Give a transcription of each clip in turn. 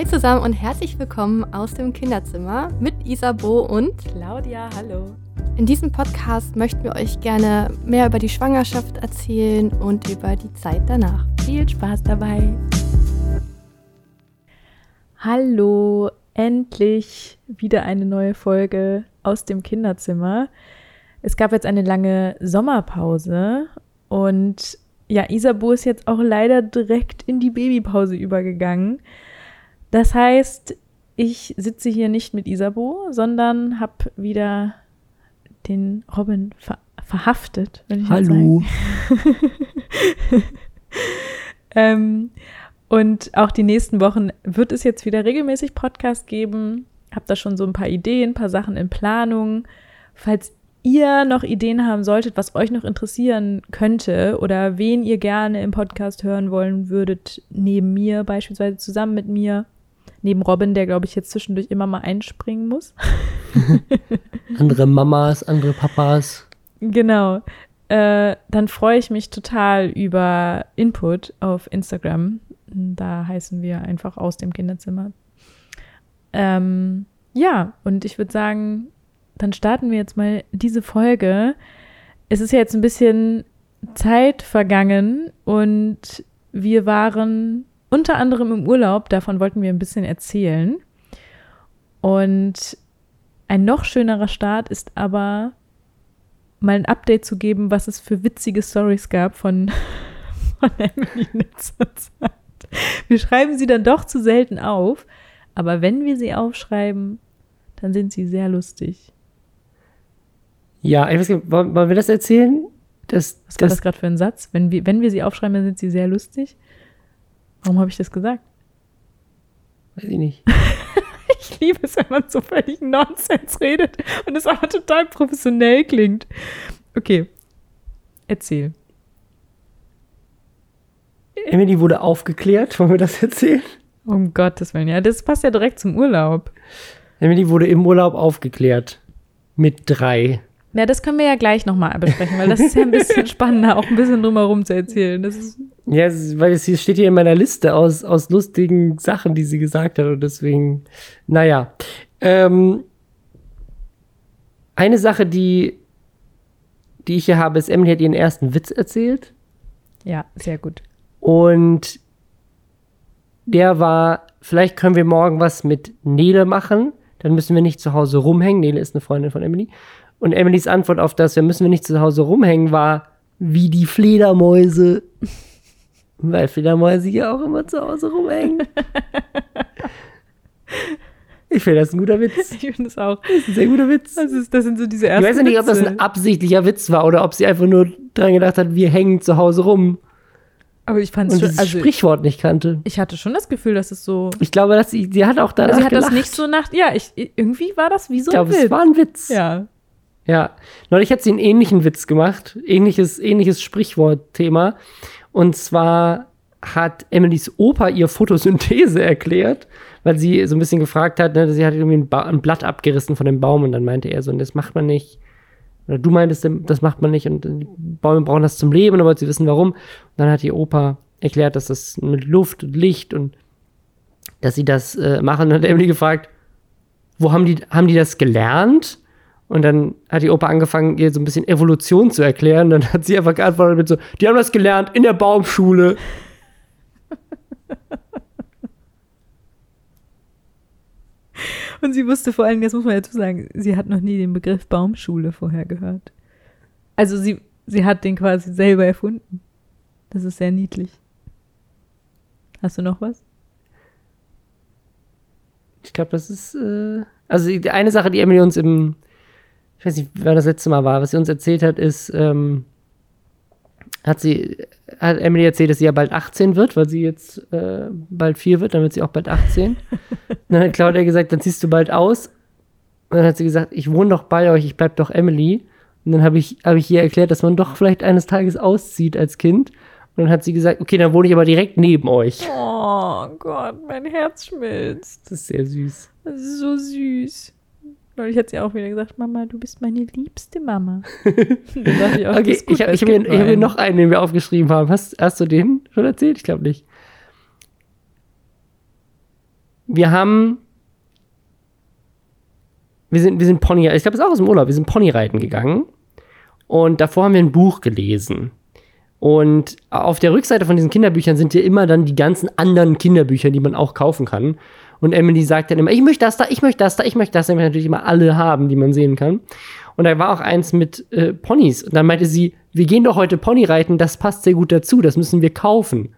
Hi zusammen und herzlich willkommen aus dem Kinderzimmer mit Isabo und Claudia. Hallo. In diesem Podcast möchten wir euch gerne mehr über die Schwangerschaft erzählen und über die Zeit danach. Viel Spaß dabei. Hallo, endlich wieder eine neue Folge aus dem Kinderzimmer. Es gab jetzt eine lange Sommerpause und ja, Isabo ist jetzt auch leider direkt in die Babypause übergegangen. Das heißt, ich sitze hier nicht mit Isabo, sondern habe wieder den Robin ver verhaftet. Hallo. ähm, und auch die nächsten Wochen wird es jetzt wieder regelmäßig Podcast geben. Hab da schon so ein paar Ideen, ein paar Sachen in Planung. Falls ihr noch Ideen haben solltet, was euch noch interessieren könnte oder wen ihr gerne im Podcast hören wollen würdet, neben mir beispielsweise zusammen mit mir, neben Robin, der glaube ich jetzt zwischendurch immer mal einspringen muss. andere Mamas, andere Papas. Genau. Äh, dann freue ich mich total über Input auf Instagram. Da heißen wir einfach aus dem Kinderzimmer. Ähm, ja, und ich würde sagen, dann starten wir jetzt mal diese Folge. Es ist ja jetzt ein bisschen Zeit vergangen und wir waren unter anderem im Urlaub, davon wollten wir ein bisschen erzählen. Und ein noch schönerer Start ist aber mal ein Update zu geben, was es für witzige Stories gab von, von Emily in letzter Zeit. Wir schreiben sie dann doch zu selten auf, aber wenn wir sie aufschreiben, dann sind sie sehr lustig. Ja, ich weiß nicht, wollen, wollen wir das erzählen? Das, Was war das, das gerade für ein Satz? Wenn wir, wenn wir sie aufschreiben, dann sind sie sehr lustig. Warum habe ich das gesagt? Weiß ich nicht. ich liebe es, wenn man so völlig Nonsens redet und es aber total professionell klingt. Okay, erzähl. Emily wurde aufgeklärt, wollen wir das erzählen? Um Gottes Willen, ja, das passt ja direkt zum Urlaub. Emily wurde im Urlaub aufgeklärt. Mit drei. Ja, das können wir ja gleich nochmal besprechen, weil das ist ja ein bisschen spannender, auch ein bisschen drumherum zu erzählen. Ja, weil es hier steht hier in meiner Liste aus, aus lustigen Sachen, die sie gesagt hat und deswegen, naja. Ähm, eine Sache, die, die ich hier habe, ist, Emily hat ihren ersten Witz erzählt. Ja, sehr gut. Und der war, vielleicht können wir morgen was mit Nele machen. Dann müssen wir nicht zu Hause rumhängen. Nele ist eine Freundin von Emily. Und Emilys Antwort auf das, wir müssen wir nicht zu Hause rumhängen, war wie die Fledermäuse. Weil Fledermäuse ja auch immer zu Hause rumhängen. Ich finde das ein guter Witz. Ich finde es auch. Das ist ein sehr guter Witz. Das, ist, das sind so diese ersten Ich weiß ja nicht, ob das ein absichtlicher Witz war oder ob sie einfach nur dran gedacht hat, wir hängen zu Hause rum. Aber ich fand es schon. Also, Sprichwort nicht kannte. Ich hatte schon das Gefühl, dass es so. Ich glaube, dass sie, sie hat auch danach. Also sie hat gelacht. das nicht so nach. Ja, ich, irgendwie war das wie so ich glaube, es war ein Witz. Ja. Ja. Neulich hat sie einen ähnlichen Witz gemacht. Ähnliches, ähnliches Sprichwortthema. Und zwar hat Emilys Opa ihr Photosynthese erklärt, weil sie so ein bisschen gefragt hat, ne, sie hat irgendwie ein, ein, Blatt abgerissen von dem Baum und dann meinte er so, das macht man nicht. Oder du meintest, das macht man nicht und die Bäume brauchen das zum Leben, aber sie wissen warum. Und dann hat ihr Opa erklärt, dass das mit Luft und Licht und dass sie das äh, machen. Und dann hat Emily gefragt, wo haben die, haben die das gelernt? Und dann hat die Opa angefangen, ihr so ein bisschen Evolution zu erklären. Dann hat sie einfach geantwortet mit so, die haben das gelernt in der Baumschule. Und sie wusste vor allem, das muss man dazu sagen, sie hat noch nie den Begriff Baumschule vorher gehört. Also sie, sie hat den quasi selber erfunden. Das ist sehr niedlich. Hast du noch was? Ich glaube, das ist, äh, also die eine Sache, die Emily uns im, ich weiß nicht, wer das letzte Mal war, was sie uns erzählt hat, ist, ähm, hat sie, hat Emily erzählt, dass sie ja bald 18 wird, weil sie jetzt äh, bald 4 wird, dann wird sie auch bald 18. dann hat Claudia gesagt, dann ziehst du bald aus. Und dann hat sie gesagt, ich wohne doch bei euch, ich bleib doch Emily. Und dann habe ich, hab ich ihr erklärt, dass man doch vielleicht eines Tages auszieht als Kind. Und dann hat sie gesagt, okay, dann wohne ich aber direkt neben euch. Oh Gott, mein Herz schmilzt. Das ist sehr süß. Das ist so süß. Neulich hat sie auch wieder gesagt, Mama, du bist meine liebste Mama. ich auch, okay, gut, ich, habe mir, hab mir noch einen, den wir aufgeschrieben haben. Hast, hast du den schon erzählt? Ich glaube nicht. wir haben. Wir sind, wir sind Pony, ich glaube, es ist auch aus dem Urlaub, wir sind Ponyreiten gegangen. Und davor haben wir ein Buch gelesen. Und auf der Rückseite von diesen Kinderbüchern sind ja immer dann die ganzen anderen Kinderbücher, die man auch kaufen kann. Und Emily sagt dann immer, ich möchte das da, ich möchte das da, ich möchte das da. Ich möchte natürlich immer alle haben, die man sehen kann. Und da war auch eins mit äh, Ponys. Und dann meinte sie, wir gehen doch heute Pony reiten, das passt sehr gut dazu, das müssen wir kaufen.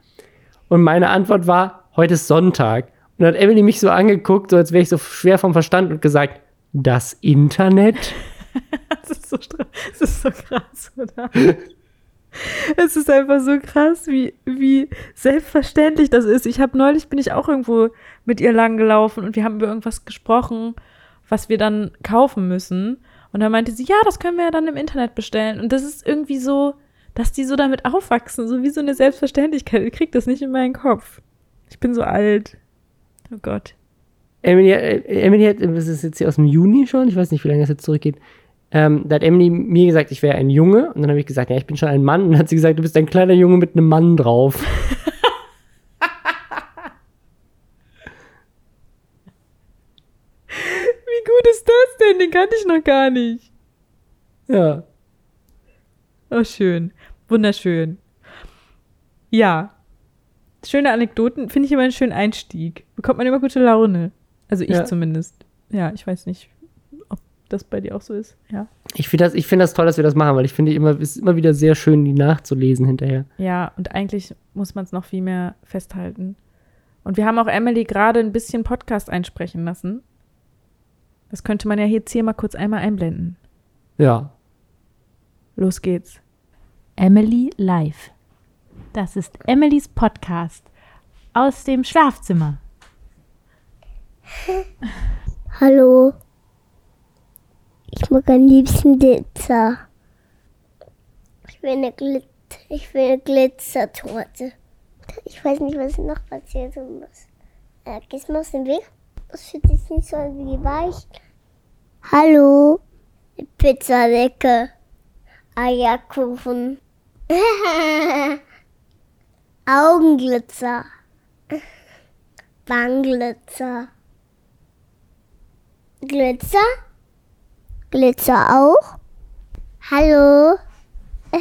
Und meine Antwort war, heute ist Sonntag. Und dann hat Emily mich so angeguckt, so als wäre ich so schwer vom Verstand und gesagt, das Internet? das, ist so, das ist so krass, oder? es ist einfach so krass, wie, wie selbstverständlich das ist. Ich habe neulich bin ich auch irgendwo mit ihr lang gelaufen und wir haben über irgendwas gesprochen, was wir dann kaufen müssen. Und dann meinte sie, ja, das können wir ja dann im Internet bestellen. Und das ist irgendwie so, dass die so damit aufwachsen, so wie so eine Selbstverständlichkeit. Ich krieg das nicht in meinen Kopf. Ich bin so alt. Oh Gott. Emily, äh, Emily hat, das ist jetzt hier aus dem Juni schon, ich weiß nicht, wie lange das jetzt zurückgeht. Ähm, da hat Emily mir gesagt, ich wäre ein Junge. Und dann habe ich gesagt, ja, ich bin schon ein Mann. Und dann hat sie gesagt, du bist ein kleiner Junge mit einem Mann drauf. Wie gut ist das denn? Den kannte ich noch gar nicht. Ja. Oh, schön. Wunderschön. Ja. Schöne Anekdoten finde ich immer einen schönen Einstieg. Bekommt man immer gute Laune. Also ich Ja. zumindest. Ja, ich weiß nicht, das bei dir auch so ist. Ja. Ich finde das, ich find das toll, dass wir das machen, weil ich finde immer, es ist immer wieder sehr schön, die nachzulesen hinterher. Ja, und eigentlich muss man es noch viel mehr festhalten. Und wir haben auch Emily gerade ein bisschen Podcast einsprechen lassen. Das könnte man ja jetzt hier mal kurz einmal einblenden. Ja. Los geht's. Emily Live. Das ist Emilys Podcast aus dem Schlafzimmer. Hallo. Ich mag am liebsten Glitzer. Ich will eine, Glit ich will eine Glitzertorte. Ich weiß nicht, was noch passieren muss. Äh, gehst du mal aus dem Weg? Das fühlt sich nicht so an wie weich. Hallo. Pizzadecke. Eierkuchen. Augenglitzer. Wangenglitzer. Glitzer? Glitzer auch? Hallo?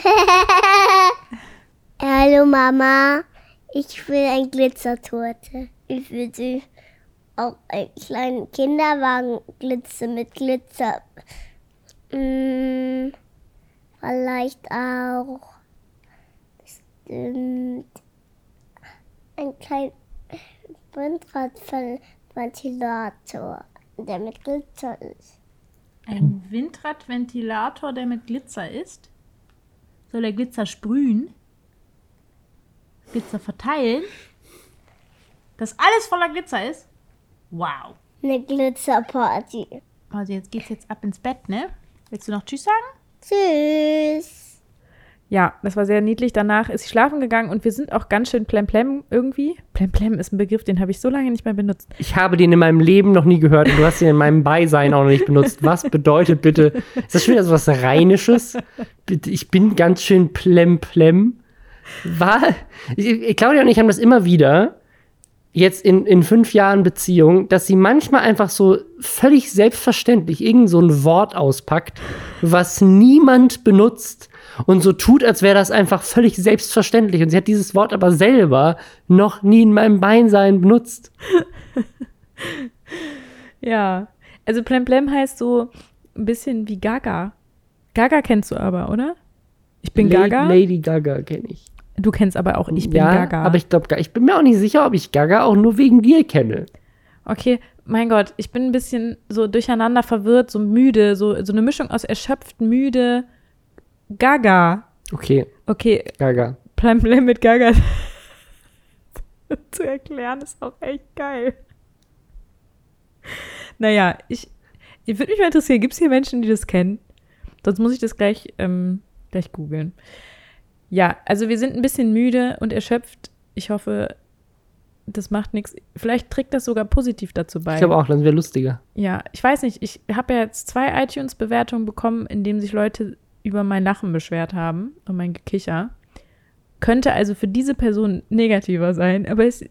Hallo Mama, ich will ein Glitzertorte. Ich will sie auch einen kleinen Kinderwagen Glitzer mit Glitzer. Mm, vielleicht auch bestimmt ein kleinen Windradventilator, der mit Glitzer ist. Ein Windradventilator, der mit Glitzer ist. Soll er Glitzer sprühen? Glitzer verteilen? Dass alles voller Glitzer ist? Wow. Eine Glitzerparty. Also jetzt geht's jetzt ab ins Bett, ne? Willst du noch Tschüss sagen? Tschüss. Ja, das war sehr niedlich. Danach ist sie schlafen gegangen und wir sind auch ganz schön plemplem irgendwie. Plemplem ist ein Begriff, den habe ich so lange nicht mehr benutzt. Ich habe den in meinem Leben noch nie gehört und du hast ihn in meinem Beisein auch noch nicht benutzt. Was bedeutet bitte? Ist das schon wieder so was Rheinisches? Ich bin ganz schön plemplem. War, Claudia und ich haben das immer wieder, jetzt in, in fünf Jahren Beziehung, dass sie manchmal einfach so völlig selbstverständlich irgend so ein Wort auspackt, was niemand benutzt und so tut, als wäre das einfach völlig selbstverständlich. Und sie hat dieses Wort aber selber noch nie in meinem Beisein benutzt. Ja, also plemplem heißt so ein bisschen wie Gaga. Gaga kennst du aber, oder? Ich bin La- Gaga. Lady Gaga kenne ich. Du kennst aber auch Ich bin ja, Gaga. aber ich glaube, ich bin mir auch nicht sicher, ob ich Gaga auch nur wegen dir kenne. Okay, mein Gott, ich bin ein bisschen so durcheinander verwirrt, so müde, so, so eine Mischung aus erschöpft, müde, Gaga. Okay, Okay, Gaga. Plemplem mit Gaga zu erklären ist auch echt geil. Naja, ich, ich würde mich mal interessieren, gibt es hier Menschen, die das kennen? Sonst muss ich das gleich, ähm, gleich googeln. Ja, also wir sind ein bisschen müde und erschöpft. Ich hoffe, das macht nichts. Vielleicht trägt das sogar positiv dazu bei. Ich glaube auch, das wäre lustiger. Ja, ich weiß nicht. Ich habe ja jetzt zwei iTunes-Bewertungen bekommen, in denen sich Leute über mein Lachen beschwert haben und mein Gekicher. Könnte also für diese Person negativer sein, aber es,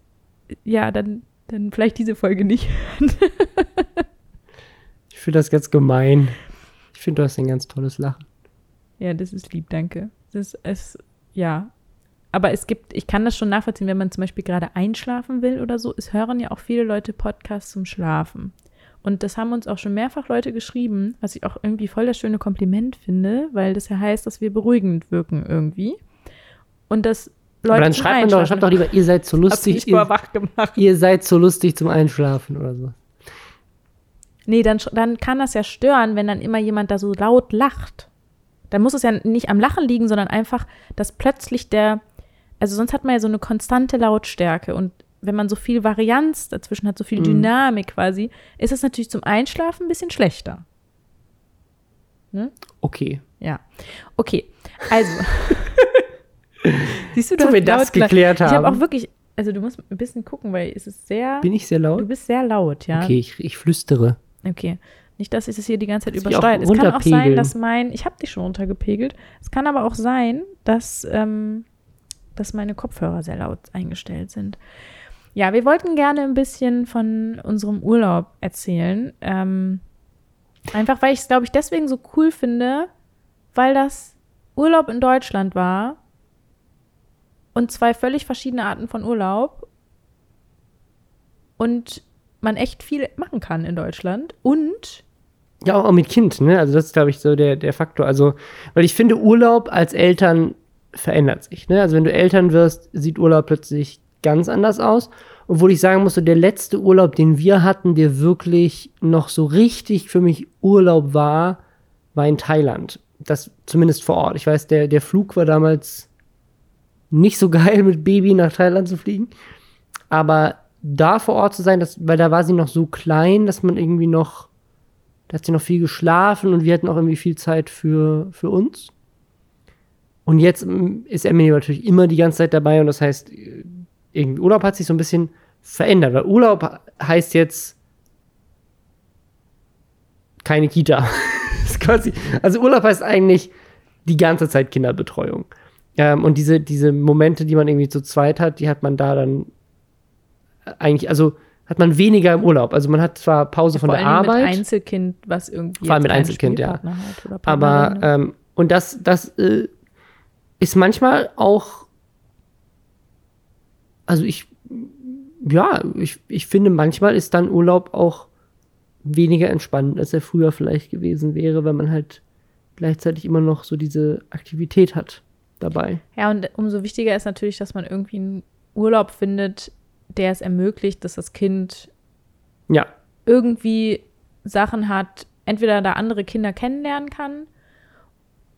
ja, dann dann vielleicht diese Folge nicht. Ich finde das ganz gemein. Ich finde, du hast ein ganz tolles Lachen. Ja, das ist lieb, danke. Das ist, ja. Aber es gibt, ich kann das schon nachvollziehen, wenn man zum Beispiel gerade einschlafen will oder so. Es hören ja auch viele Leute Podcasts zum Schlafen. Und das haben uns auch schon mehrfach Leute geschrieben, was ich auch irgendwie voll das schöne Kompliment finde, weil das ja heißt, dass wir beruhigend wirken irgendwie. Und dass Leute Aber dann schreibt man doch, schreibt doch lieber, ihr seid so Hast lustig. Ihr, wach gemacht. ihr seid so lustig zum Einschlafen oder so. Nee, dann, dann kann das ja stören, wenn dann immer jemand da so laut lacht. Dann muss es ja nicht am Lachen liegen, sondern einfach, dass plötzlich der, also sonst hat man ja so eine konstante Lautstärke und wenn man so viel Varianz dazwischen hat, so viel Mhm. Dynamik quasi, ist es natürlich zum Einschlafen ein bisschen schlechter. Okay. Ja. Okay, also. Siehst du, du Dass wir das laut gelacht. geklärt Ich habe haben. auch wirklich, also du musst ein bisschen gucken, weil es ist sehr, Bin ich sehr du laut? bist sehr laut, ja. Okay, ich, ich flüstere. Okay. Nicht, dass ich es hier die ganze Zeit übersteuert. Es kann auch sein, dass mein, ich habe dich schon runtergepegelt. Es kann aber auch sein, dass, ähm, dass meine Kopfhörer sehr laut eingestellt sind. Ja, wir wollten gerne ein bisschen von unserem Urlaub erzählen. Ähm, einfach, weil ich es, glaube ich, deswegen so cool finde, weil das Urlaub in Deutschland war und zwei völlig verschiedene Arten von Urlaub und man echt viel machen kann in Deutschland und Ja, auch mit Kind, ne? Also das ist, glaube ich, so der, der Faktor. Also, weil ich finde, Urlaub als Eltern verändert sich, ne? Also wenn du Eltern wirst, sieht Urlaub plötzlich ganz anders aus. Obwohl ich sagen muss, so der letzte Urlaub, den wir hatten, der wirklich noch so richtig für mich Urlaub war, war in Thailand. Das zumindest vor Ort. Ich weiß, der, der Flug war damals nicht so geil, mit Baby nach Thailand zu fliegen. Aber da vor Ort zu sein, das, weil da war sie noch so klein, dass man irgendwie noch da hat sie noch viel geschlafen und wir hatten auch irgendwie viel Zeit für, für uns. Und jetzt mm, ist Emily natürlich immer die ganze Zeit dabei und das heißt, äh, irgendwie Urlaub hat sich so ein bisschen verändert. Weil Urlaub heißt jetzt keine Kita. Also Urlaub heißt eigentlich die ganze Zeit Kinderbetreuung. Ähm, und diese, diese Momente, die man irgendwie zu zweit hat, die hat man da dann eigentlich, also hat man weniger im Urlaub. Also man hat zwar Pause von vor der allem Arbeit. mit Einzelkind, was irgendwie Vor allem mit Einzelkind, ja. Aber ähm, und das, das äh, ist manchmal auch, also ich, ja, ich, ich finde, manchmal ist dann Urlaub auch weniger entspannend, als er früher vielleicht gewesen wäre, wenn man halt gleichzeitig immer noch so diese Aktivität hat dabei. Ja, und umso wichtiger ist natürlich, dass man irgendwie einen Urlaub findet, der es ermöglicht, dass das Kind Ja, irgendwie Sachen hat, entweder da andere Kinder kennenlernen kann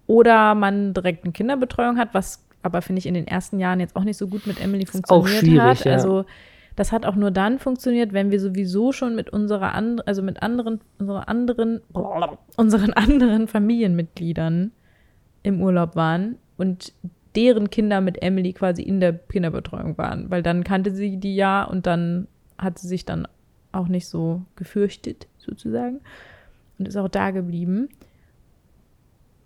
oder man direkt eine Kinderbetreuung hat, was aber finde ich in den ersten Jahren jetzt auch nicht so gut mit Emily auch funktioniert schwierig, hat. ja. Also das hat auch nur dann funktioniert, wenn wir sowieso schon mit unserer and also mit anderen unserer anderen unseren anderen Familienmitgliedern im Urlaub waren und deren Kinder mit Emily quasi in der Kinderbetreuung waren, weil dann kannte sie die ja und dann hat sie sich dann auch nicht so gefürchtet, sozusagen, und ist auch da geblieben.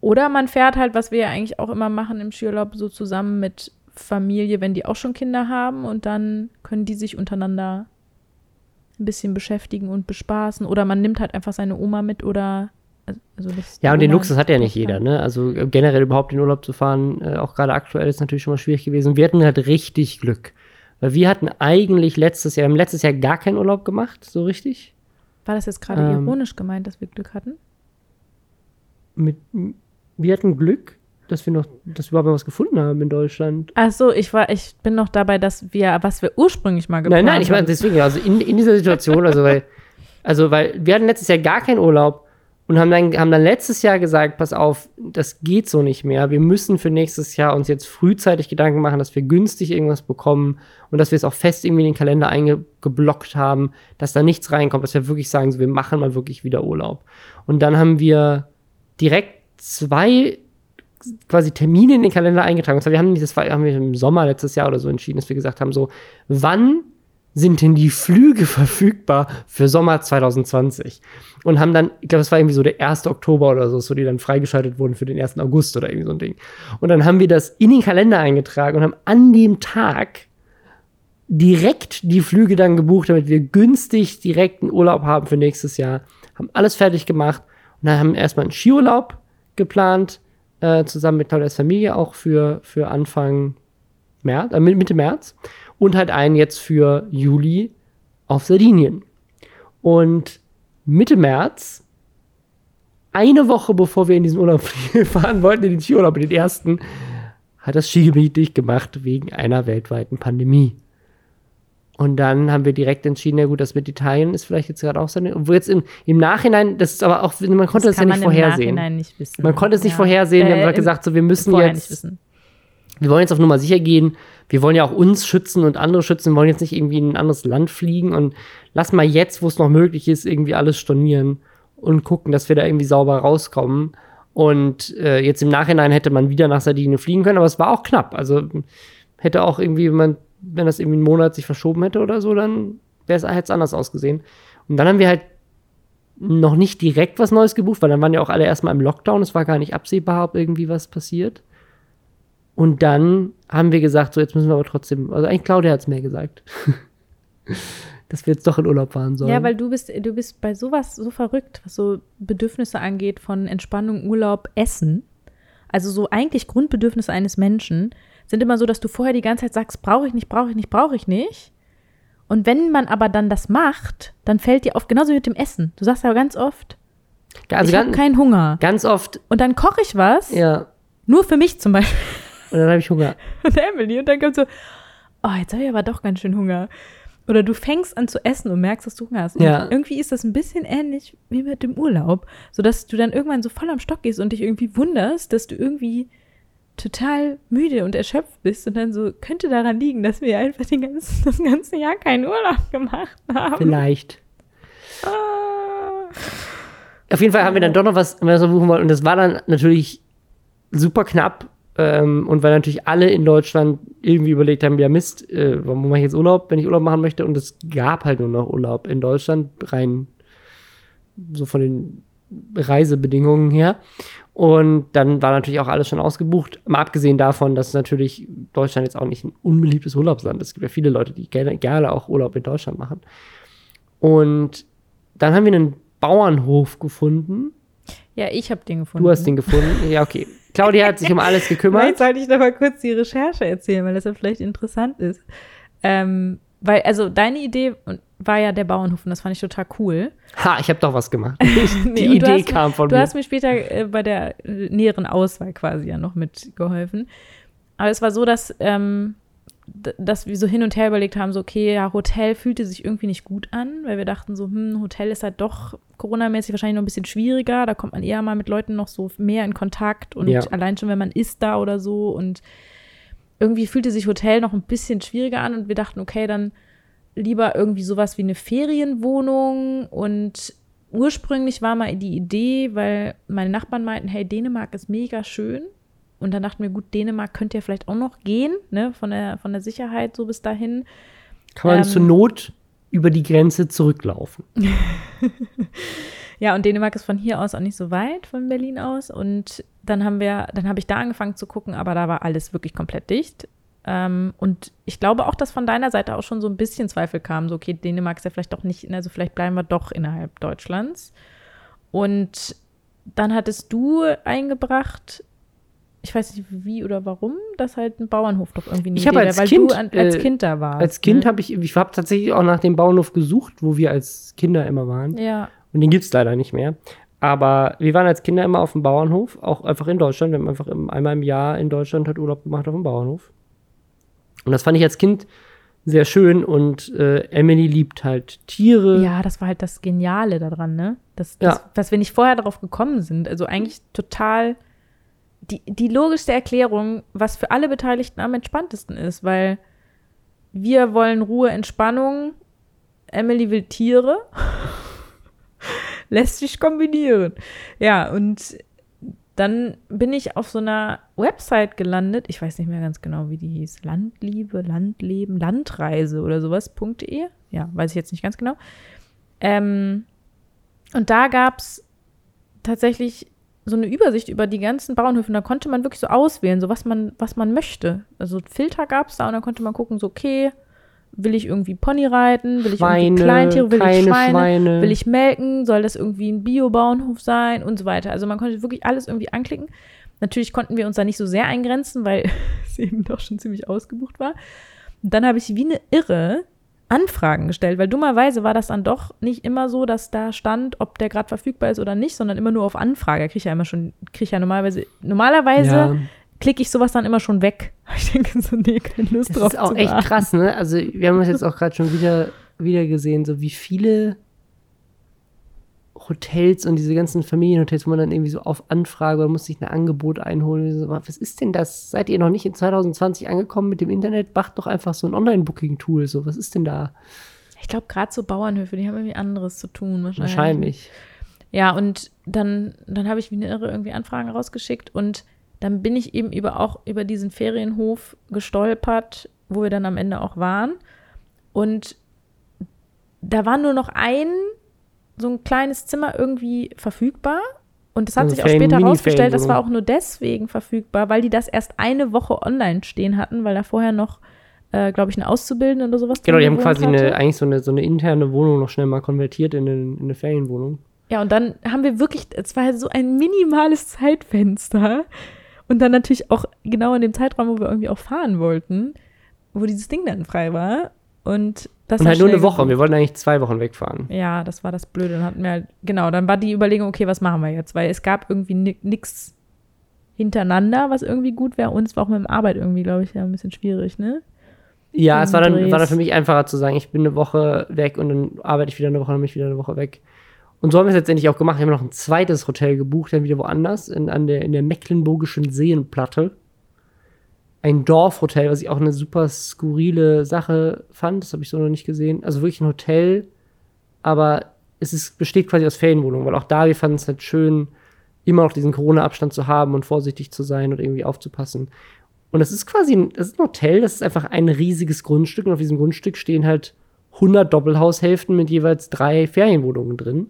Oder man fährt halt, was wir ja eigentlich auch immer machen im Skiurlaub, so zusammen mit Familie, wenn die auch schon Kinder haben und dann können die sich untereinander ein bisschen beschäftigen und bespaßen. Oder man nimmt halt einfach seine Oma mit oder also das Ja, und den Oma Luxus hat ja nicht jeder, ne? Also äh, generell überhaupt in Urlaub zu fahren, äh, auch gerade aktuell ist natürlich schon mal schwierig gewesen. Wir hatten halt richtig Glück. Weil wir hatten eigentlich letztes Jahr, wir haben letztes Jahr gar keinen Urlaub gemacht, so richtig. War das jetzt gerade Ähm, ironisch gemeint, dass wir Glück hatten? Mit, wir hatten Glück, dass wir noch, dass wir überhaupt was gefunden haben in Deutschland. Ach so, ich war, ich bin noch dabei, dass wir, was wir ursprünglich mal geplant Nein, nein, ich meine haben. deswegen, also in, in dieser Situation, also weil, also weil wir hatten letztes Jahr gar keinen Urlaub und haben dann, haben dann letztes Jahr gesagt, pass auf, das geht so nicht mehr. Wir müssen für nächstes Jahr uns jetzt frühzeitig Gedanken machen, dass wir günstig irgendwas bekommen und dass wir es auch fest irgendwie in den Kalender eingeblockt haben, dass da nichts reinkommt, dass wir wirklich sagen, so, wir machen mal wirklich wieder Urlaub. Und dann haben wir direkt zwei quasi Termine in den Kalender eingetragen. Und zwar, wir haben das haben wir im Sommer letztes Jahr oder so entschieden, dass wir gesagt haben, so, wann sind denn die Flüge verfügbar für Sommer 2020? Und haben dann, ich glaube, das war irgendwie so der 1. Oktober oder so, so die dann freigeschaltet wurden für den 1. August oder irgendwie so ein Ding. Und dann haben wir das in den Kalender eingetragen und haben an dem Tag direkt die Flüge dann gebucht, damit wir günstig direkt einen Urlaub haben für nächstes Jahr. Haben alles fertig gemacht und dann haben wir erstmal einen Skiurlaub geplant, äh, zusammen mit Claudias Familie auch für, für Anfang März, äh, Mitte März und halt einen jetzt für Juli auf Sardinien. Und Mitte März, eine Woche bevor wir in diesen Urlaub fahren wollten, in den Skiurlaub, in den ersten, hat das Skigebiet dicht gemacht wegen einer weltweiten Pandemie. Und dann haben wir direkt entschieden, ja gut, das mit Italien ist vielleicht jetzt gerade auch so eine, wo jetzt im, im Nachhinein, das ist aber auch, man konnte das, das ja nicht vorhersehen. Nachhinein nicht wissen. Man konnte es nicht Ja. vorhersehen, wir haben Äh, gesagt, so, wir müssen jetzt, wir wollen jetzt auf Nummer sicher gehen. Wir wollen ja auch uns schützen und andere schützen, wir wollen jetzt nicht irgendwie in ein anderes Land fliegen und lass mal jetzt, wo es noch möglich ist, irgendwie alles stornieren und gucken, dass wir da irgendwie sauber rauskommen. Und äh, jetzt im Nachhinein hätte man wieder nach Sardinien fliegen können, aber es war auch knapp. Also hätte auch irgendwie, wenn, man, wenn das irgendwie einen Monat sich verschoben hätte oder so, dann wäre es es anders ausgesehen. Und dann haben wir halt noch nicht direkt was Neues gebucht, weil dann waren ja auch alle erstmal im Lockdown. Es war gar nicht absehbar, ob irgendwie was passiert. Und dann haben wir gesagt, so jetzt müssen wir aber trotzdem, also eigentlich Claudia hat es mir gesagt, dass wir jetzt doch in Urlaub fahren sollen. Ja, weil du bist, du bist bei sowas so verrückt, was so Bedürfnisse angeht von Entspannung, Urlaub, Essen. Also so eigentlich Grundbedürfnisse eines Menschen sind immer so, dass du vorher die ganze Zeit sagst, brauche ich nicht, brauche ich nicht, brauche ich nicht. Und wenn man aber dann das macht, dann fällt dir auf, genauso wie mit dem Essen. Du sagst ja ganz oft, also ich habe keinen Hunger. ganz oft, Und dann koche ich was, ja, nur für mich zum Beispiel. und dann habe ich Hunger. Und Emily. Und dann kommt so, oh, jetzt habe ich aber doch ganz schön Hunger. Oder du fängst an zu essen und merkst, dass du Hunger hast. Und Ja. irgendwie ist das ein bisschen ähnlich wie mit dem Urlaub. Sodass du dann irgendwann so voll am Stock gehst und dich irgendwie wunderst, dass du irgendwie total müde und erschöpft bist. Und dann so, könnte daran liegen, dass wir einfach den ganzen, das ganze Jahr keinen Urlaub gemacht haben. Vielleicht. Ah. Auf jeden Fall haben wir dann doch noch was, was wir buchen wollten. Und das war dann natürlich super knapp. Ähm, und weil natürlich alle in Deutschland irgendwie überlegt haben, ja Mist, äh, warum mache ich jetzt Urlaub, wenn ich Urlaub machen möchte? Und es gab halt nur noch Urlaub in Deutschland, rein so von den Reisebedingungen her. Und dann war natürlich auch alles schon ausgebucht. Mal abgesehen davon, dass natürlich Deutschland jetzt auch nicht ein unbeliebtes Urlaubsland ist. Es gibt ja viele Leute, die gerne, gerne auch Urlaub in Deutschland machen. Und dann haben wir einen Bauernhof gefunden. Ja, ich habe den gefunden. Du hast den gefunden. Ja, okay. Claudia hat sich um alles gekümmert. sollte ich noch mal kurz die Recherche erzählen, weil das ja vielleicht interessant ist. Ähm, weil, also deine Idee war ja der Bauernhof und das fand ich total cool. Ha, ich habe doch was gemacht. Nee, Die du Idee hast kam von Du mir. hast mir später äh, bei der äh, näheren Auswahl quasi ja noch mitgeholfen. Aber es war so, dass, ähm, dass wir so hin und her überlegt haben, so, okay, ja, Hotel fühlte sich irgendwie nicht gut an, weil wir dachten so, hm, Hotel ist halt doch coronamäßig wahrscheinlich noch ein bisschen schwieriger. Da kommt man eher mal mit Leuten noch so mehr in Kontakt und Ja. allein schon, wenn man isst da oder so und irgendwie fühlte sich Hotel noch ein bisschen schwieriger an und wir dachten, okay, dann lieber irgendwie sowas wie eine Ferienwohnung und ursprünglich war mal die Idee, weil meine Nachbarn meinten, hey, Dänemark ist mega schön. Und dann dachten wir, gut, Dänemark könnte ja vielleicht auch noch gehen, ne, von der, von der Sicherheit so bis dahin. Kann man ähm, zur Not über die Grenze zurücklaufen. Ja, und Dänemark ist von hier aus auch nicht so weit, von Berlin aus. Und dann haben wir, dann habe ich da angefangen zu gucken, aber da war alles wirklich komplett dicht. Ähm, und ich glaube auch, dass von deiner Seite auch schon so ein bisschen Zweifel kam, so okay, Dänemark ist ja vielleicht doch nicht, also vielleicht bleiben wir doch innerhalb Deutschlands. Und dann hattest du eingebracht, ich weiß nicht wie oder warum, dass halt ein Bauernhof doch irgendwie eine Ich habe als Kind, du an, als äh, Kind da warst. Als Kind ne? habe ich, ich habe tatsächlich auch nach dem Bauernhof gesucht, wo wir als Kinder immer waren. Ja, Und den gibt es leider nicht mehr. Aber wir waren als Kinder immer auf dem Bauernhof, auch einfach in Deutschland. Wir haben einfach im, einmal im Jahr in Deutschland halt Urlaub gemacht auf dem Bauernhof. Und das fand ich als Kind sehr schön und äh, Emily liebt halt Tiere. Ja, das war halt das Geniale daran, ne? Das, das, Ja. Dass wir nicht vorher darauf gekommen sind. Also eigentlich total die, die logischste Erklärung, was für alle Beteiligten am entspanntesten ist, weil wir wollen Ruhe, Entspannung, Emily will Tiere. Lässt sich kombinieren. Ja, und dann bin ich auf so einer Website gelandet. Ich weiß nicht mehr ganz genau, wie die hieß. Landliebe, Landleben, Landreise oder sowas.de. Ja, weiß ich jetzt nicht ganz genau. Ähm, und da gab es tatsächlich so eine Übersicht über die ganzen Bauernhöfe. Und da konnte man wirklich so auswählen, so was man, was man möchte. Also Filter gab es da und dann konnte man gucken, so okay, will ich irgendwie Pony reiten, will ich Schweine, irgendwie Kleintiere, will ich Schweine, Schweine. will ich melken, soll das irgendwie ein Biobauernhof sein und so weiter. Also man konnte wirklich alles irgendwie anklicken. Natürlich konnten wir uns da nicht so sehr eingrenzen, weil es eben doch schon ziemlich ausgebucht war. Und dann habe ich wie eine Irre Anfragen gestellt, weil dummerweise war das dann doch nicht immer so, dass da stand, ob der gerade verfügbar ist oder nicht, sondern immer nur auf Anfrage. Kriege ich ja immer schon, kriege ich ja normalerweise, normalerweise Ja. Klicke ich sowas dann immer schon weg. Ich denke so, nee, keine Lust Das drauf ist auch echt warten. krass, ne? Also, wir haben das jetzt auch gerade schon wieder, wieder gesehen, so wie viele Hotels und diese ganzen Familienhotels, wo man dann irgendwie so auf Anfrage oder muss sich ein Angebot einholen. So, was ist denn das? Seid ihr noch nicht in 2020 angekommen mit dem Internet? Macht doch einfach so ein Online-Booking-Tool. So, was ist denn da? Ich glaube, gerade so Bauernhöfe, die haben irgendwie anderes zu tun wahrscheinlich. Wahrscheinlich. Ja, und dann, dann habe ich wie eine Irre irgendwie Anfragen rausgeschickt und dann bin ich eben über auch über diesen Ferienhof gestolpert, wo wir dann am Ende auch waren. Und da war nur noch ein so ein kleines Zimmer irgendwie verfügbar. Und das hat Also sich auch später herausgestellt, das war auch nur deswegen verfügbar, weil die das erst eine Woche online stehen hatten, weil da vorher noch, äh, glaube ich, eine Auszubildende oder sowas Genau, die haben quasi hatte. eine, eigentlich so eine, so eine interne Wohnung noch schnell mal konvertiert in eine, in eine Ferienwohnung. Ja, und dann haben wir wirklich, es war so ein minimales Zeitfenster. Und dann natürlich auch genau in dem Zeitraum, wo wir irgendwie auch fahren wollten, wo dieses Ding dann frei war. Und das und halt nur eine Woche. Und wir wollten eigentlich zwei Wochen wegfahren. Ja, das war das Blöde. Dann hatten wir halt, genau, dann war die Überlegung, okay, was machen wir jetzt? Weil es gab irgendwie ni nichts hintereinander, was irgendwie gut wäre. Und es war auch mit dem Arbeit irgendwie, glaube ich, ja ein bisschen schwierig, ne? Ja, es war dann, Drehs. war dann für mich einfacher zu sagen, ich bin eine Woche weg und dann arbeite ich wieder eine Woche, dann bin ich wieder eine Woche weg. Und so haben wir es letztendlich auch gemacht. Wir haben noch ein zweites Hotel gebucht, dann wieder woanders, in, an der, in der Mecklenburgischen Seenplatte. Ein Dorfhotel, was ich auch eine super skurrile Sache fand. Das habe ich so noch nicht gesehen. Also wirklich ein Hotel, aber es ist, besteht quasi aus Ferienwohnungen, weil auch da, wir fanden es halt schön, immer noch diesen Corona-Abstand zu haben und vorsichtig zu sein und irgendwie aufzupassen. Und das ist quasi ein, das ist ein Hotel, das ist einfach ein riesiges Grundstück und auf diesem Grundstück stehen halt 100 Doppelhaushälften mit jeweils drei Ferienwohnungen drin.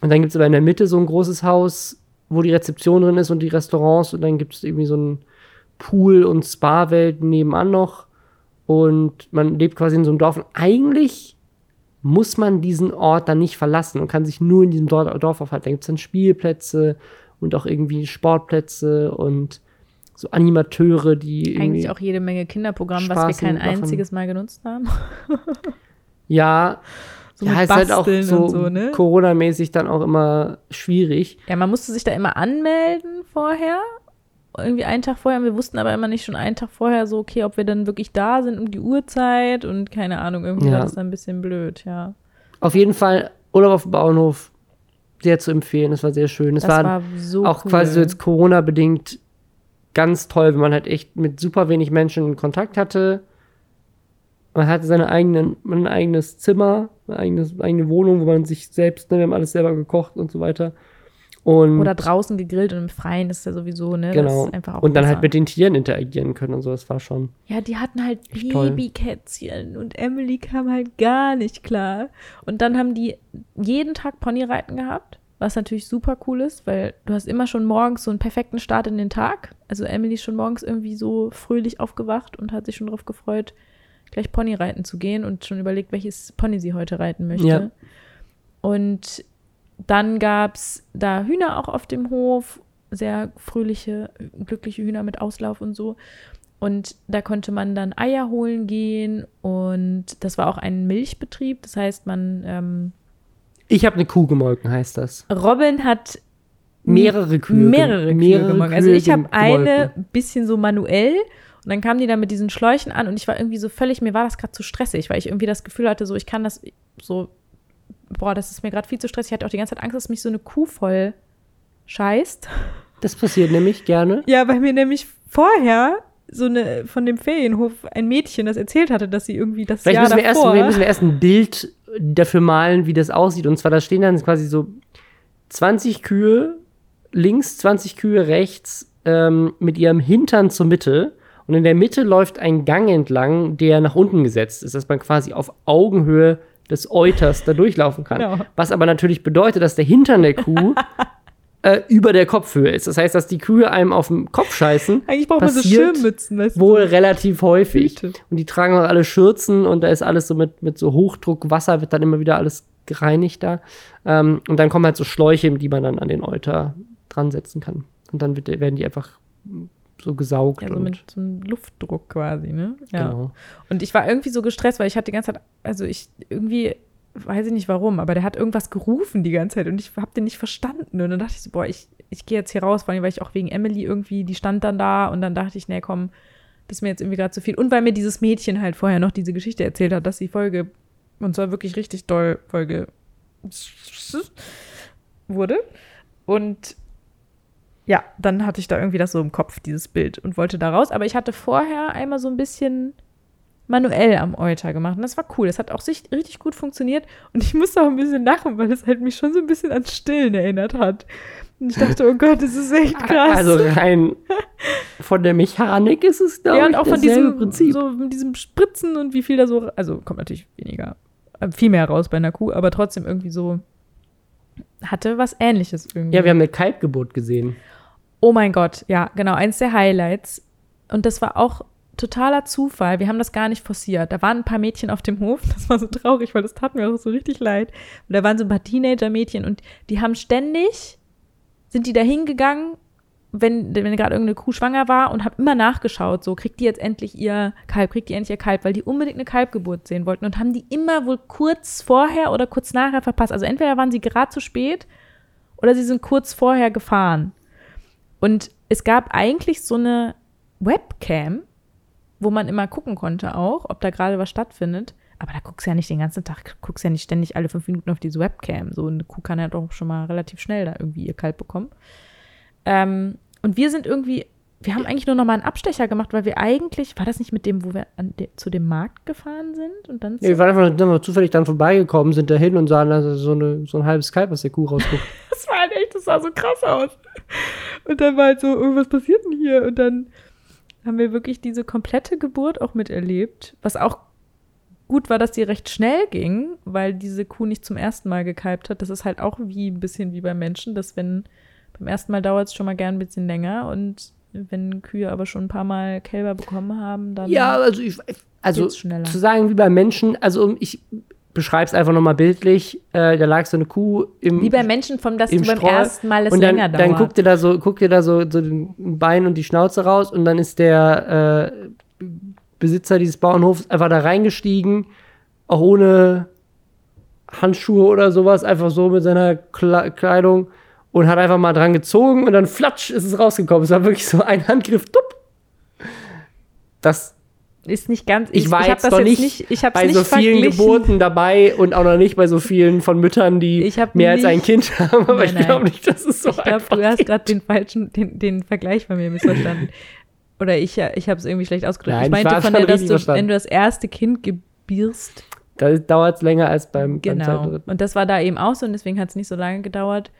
Und dann gibt es aber in der Mitte so ein großes Haus, wo die Rezeption drin ist und die Restaurants und dann gibt es irgendwie so ein Pool- und Spa-Welt nebenan noch. Und man lebt quasi in so einem Dorf. Und eigentlich muss man diesen Ort dann nicht verlassen und kann sich nur in diesem Dor Dorf aufhalten. Da gibt es dann Spielplätze und auch irgendwie Sportplätze und so Animateure, die irgendwie. Eigentlich auch jede Menge Kinderprogramm, was wir Spaß kein einziges Mal genutzt haben. Ja, So ja, ist halt auch so, so, ne? Corona-mäßig dann auch immer schwierig. Ja, man musste sich da immer anmelden vorher. Irgendwie einen Tag vorher. Wir wussten aber immer nicht schon einen Tag vorher so, okay, ob wir dann wirklich da sind um die Uhrzeit und keine Ahnung. Irgendwie Ja. war das dann ein bisschen blöd, ja. Auf jeden Fall Urlaub auf dem Bauernhof sehr zu empfehlen. Es war sehr schön. Es war, war so auch cool. quasi so jetzt Corona-bedingt ganz toll, wenn man halt echt mit super wenig Menschen Kontakt hatte. Man hatte seine eigenen, ein eigenes Zimmer, eine eigenes, eigene Wohnung, wo man sich selbst, ne, wir haben alles selber gekocht und so weiter. Und Oder draußen gegrillt und im Freien ist ja sowieso, ne? Genau. und dann besser. halt mit den Tieren interagieren können und so. Das war schon. Ja, die hatten halt toll. Babykätzchen und Emily kam halt gar nicht klar. Und dann haben die jeden Tag Ponyreiten gehabt, was natürlich super cool ist, weil du hast immer schon morgens so einen perfekten Start in den Tag. Also Emily ist schon morgens irgendwie so fröhlich aufgewacht und hat sich schon darauf gefreut, gleich Ponyreiten zu gehen und schon überlegt, welches Pony sie heute reiten möchte. Ja. Und dann gab es da Hühner auch auf dem Hof, sehr fröhliche, glückliche Hühner mit Auslauf und so. Und da konnte man dann Eier holen gehen und das war auch ein Milchbetrieb. Das heißt, man, ähm, Ich habe eine Kuh gemolken, heißt das. Robin hat Mehrere Kühe. mehrere Kühe mehrere gemolken. Also Kühe ich habe eine bisschen so manuell und dann kamen die da mit diesen Schläuchen an und ich war irgendwie so völlig, mir war das gerade zu stressig, weil ich irgendwie das Gefühl hatte, so ich kann das so, boah, das ist mir gerade viel zu stressig. Ich hatte auch die ganze Zeit Angst, dass mich so eine Kuh voll scheißt. Das passiert nämlich gerne. Ja, weil mir nämlich vorher so eine von dem Ferienhof ein Mädchen das erzählt hatte, dass sie irgendwie das Vielleicht Jahr müssen wir, erst, davor wir müssen wir erst ein Bild dafür malen, wie das aussieht. Und zwar, da stehen dann quasi so 20 Kühe, links 20 Kühe, rechts ähm, mit ihrem Hintern zur Mitte. Und in der Mitte läuft ein Gang entlang, der nach unten gesetzt ist, dass man quasi auf Augenhöhe des Euters da durchlaufen kann. Genau. Was aber natürlich bedeutet, dass der Hintern der Kuh äh, über der Kopfhöhe ist. Das heißt, dass die Kühe einem auf den Kopf scheißen. Eigentlich braucht man so Schirmmützen, weißt Wohl relativ häufig. Hüte. Und die tragen auch alle Schürzen und da ist alles so mit, mit so Hochdruckwasser, wird dann immer wieder alles gereinigt da. Ähm, und dann kommen halt so Schläuche, die man dann an den Euter dran setzen kann. Und dann wird, werden die einfach so gesaugt. Ja, so und, mit so einem Luftdruck quasi, ne? Ja. Genau. Und ich war irgendwie so gestresst, weil ich hatte die ganze Zeit, also ich irgendwie, weiß ich nicht warum, aber der hat irgendwas gerufen die ganze Zeit und ich habe den nicht verstanden. Und dann dachte ich so, boah, ich, ich gehe jetzt hier raus, vor allem, weil ich auch wegen Emily irgendwie, die stand dann da und dann dachte ich, nee, komm, das ist mir jetzt irgendwie gerade zu viel. Und weil mir dieses Mädchen halt vorher noch diese Geschichte erzählt hat, dass die Folge, und zwar wirklich richtig doll Folge wurde. Und ja, dann hatte ich da irgendwie das so im Kopf, dieses Bild, und wollte da raus. Aber ich hatte vorher einmal so ein bisschen manuell am Euter gemacht. Und das war cool. Das hat auch sich richtig gut funktioniert. Und ich musste auch ein bisschen lachen, weil es halt mich schon so ein bisschen ans Stillen erinnert hat. Und ich dachte, oh Gott, das ist echt krass. Also rein von der Mechanik ist es, glaube ja, ich, und auch von diesem, Prinzip. so mit diesem Spritzen und wie viel da so, also kommt natürlich weniger, äh, viel mehr raus bei einer Kuh, aber trotzdem irgendwie so hatte was ähnliches irgendwie. Ja, wir haben eine Kalbgeburt gesehen. Oh mein Gott, ja, genau, eins der Highlights. Und das war auch totaler Zufall. Wir haben das gar nicht forciert. Da waren ein paar Mädchen auf dem Hof. Das war so traurig, weil das tat mir auch so richtig leid. Und da waren so ein paar Teenager-Mädchen und die haben ständig, sind die da hingegangen, wenn, wenn gerade irgendeine Kuh schwanger war und haben immer nachgeschaut, so kriegt die jetzt endlich ihr Kalb, kriegt die endlich ihr Kalb, weil die unbedingt eine Kalbgeburt sehen wollten und haben die immer wohl kurz vorher oder kurz nachher verpasst. Also entweder waren sie gerade zu spät oder sie sind kurz vorher gefahren. Und es gab eigentlich so eine Webcam, wo man immer gucken konnte auch, ob da gerade was stattfindet. Aber da guckst du ja nicht den ganzen Tag, guckst ja nicht ständig alle fünf Minuten auf diese Webcam. So eine Kuh kann ja doch schon mal relativ schnell da irgendwie ihr Kalb bekommen. Ähm, und wir sind irgendwie, wir haben eigentlich nur noch mal einen Abstecher gemacht, weil wir eigentlich, war das nicht mit dem, wo wir de, zu dem Markt gefahren sind? Und dann Nee, wir waren einfach sind wir zufällig dann vorbeigekommen, sind dahin und sahen also so, eine, so ein halbes Kalb aus der Kuh rausguckt. Das war halt echt, das sah so krass aus. Und dann war halt so, oh, was passiert denn hier? Und dann haben wir wirklich diese komplette Geburt auch miterlebt, was auch gut war, dass die recht schnell ging, weil diese Kuh nicht zum ersten Mal gekalbt hat. Das ist halt auch wie ein bisschen wie beim Menschen, dass wenn beim ersten Mal dauert es schon mal gern ein bisschen länger und wenn Kühe aber schon ein paar Mal Kälber bekommen haben, dann ja, also ich, also zu sagen wie bei Menschen, also ich beschreibe es einfach nochmal bildlich, äh, da lag so eine Kuh im wie bei Menschen, vom dass du beim Streu ersten Mal es und dann, länger dauert. dann guckt ihr da so, guckt ihr da so, so den Bein und die Schnauze raus und dann ist der äh, Besitzer dieses Bauernhofs einfach da reingestiegen, auch ohne Handschuhe oder sowas, einfach so mit seiner Kle Kleidung und hat einfach mal dran gezogen und dann flatsch ist es rausgekommen. Es war wirklich so ein Handgriff, tupp. Das ist nicht ganz. ich war hab jetzt das noch nicht, ich hab's bei nicht so vielen verglichen. Geburten dabei und auch noch nicht bei so vielen von Müttern, die Ich hab mehr als ein nicht- Kind haben, aber Nein, ich glaube nicht, dass es so Ich glaube, einfach du hast gerade den falschen, den, den Vergleich von mir missverstanden. Oder ich, ich habe es irgendwie schlecht ausgedrückt. Nein, ich ich meinte war von dir, dass du, verstanden. wenn du das erste Kind gebierst, Da dauert es länger als beim, beim genau. zweiten. Und das war da eben auch so und deswegen hat es nicht so lange gedauert.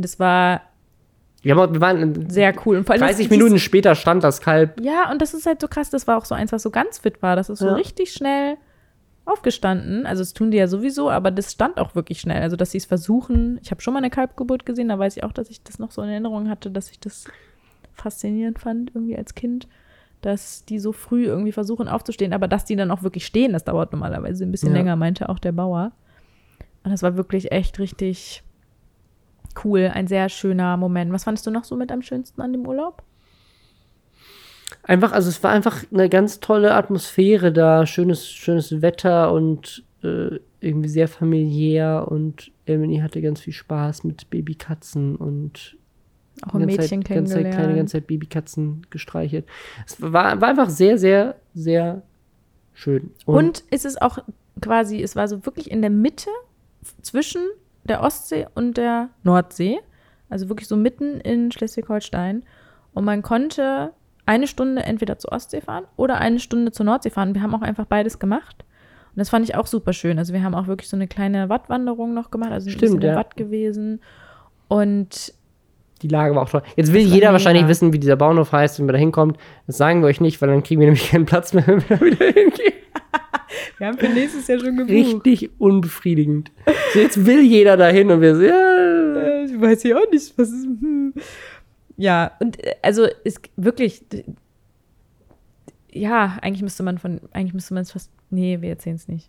Und es war haben, auch- wir waren sehr cool. Und vor allem 30 das- Minuten später stand das Kalb. Ja, und das ist halt so krass. Das war auch so eins, was so ganz fit war. Das ist so Ja. richtig schnell aufgestanden. Also, das tun die ja sowieso, aber das stand auch wirklich schnell. Also, dass sie es versuchen. Ich habe schon mal eine Kalbgeburt gesehen, da weiß ich auch, dass ich das noch so in Erinnerung hatte, dass ich das faszinierend fand, irgendwie als Kind, dass die so früh irgendwie versuchen aufzustehen, aber dass die dann auch wirklich stehen, das dauert normalerweise ein bisschen Ja. länger, meinte auch der Bauer. Und das war wirklich echt richtig cool, ein sehr schöner Moment. Was fandest du noch so mit am schönsten an dem Urlaub? Einfach, also es war einfach eine ganz tolle Atmosphäre da, schönes, schönes Wetter und äh, irgendwie sehr familiär und Emily hatte ganz viel Spaß mit Babykatzen und Auch ein Mädchen Zeit, ganze Zeit, kennengelernt. kleine ganze Zeit Babykatzen gestreichelt. Es war, war einfach sehr, sehr, sehr schön. Und ist es auch quasi, es war so wirklich in der Mitte zwischen der Ostsee und der Nordsee, also wirklich so mitten in Schleswig-Holstein. Und man konnte eine Stunde entweder zur Ostsee fahren oder eine Stunde zur Nordsee fahren. Wir haben auch einfach beides gemacht. Und das fand ich auch super schön. Also wir haben auch wirklich so eine kleine Wattwanderung noch gemacht, also ein Stimmt, bisschen ja. Watt gewesen. Und die Lage war auch toll. Jetzt will jeder wahrscheinlich wissen, wie dieser Bauernhof heißt, wenn man da hinkommt. Das sagen wir euch nicht, weil dann kriegen wir nämlich keinen Platz mehr, wenn wir da wieder hingehen. Wir haben für nächstes Jahr schon gebucht. Richtig unbefriedigend. So, jetzt will jeder dahin und wir so, ja. Äh, weiß ich auch nicht, was ist. Hm. Ja, und äh, also ist wirklich, ja, eigentlich müsste man von, eigentlich müsste man es fast, nee, wir erzählen es nicht.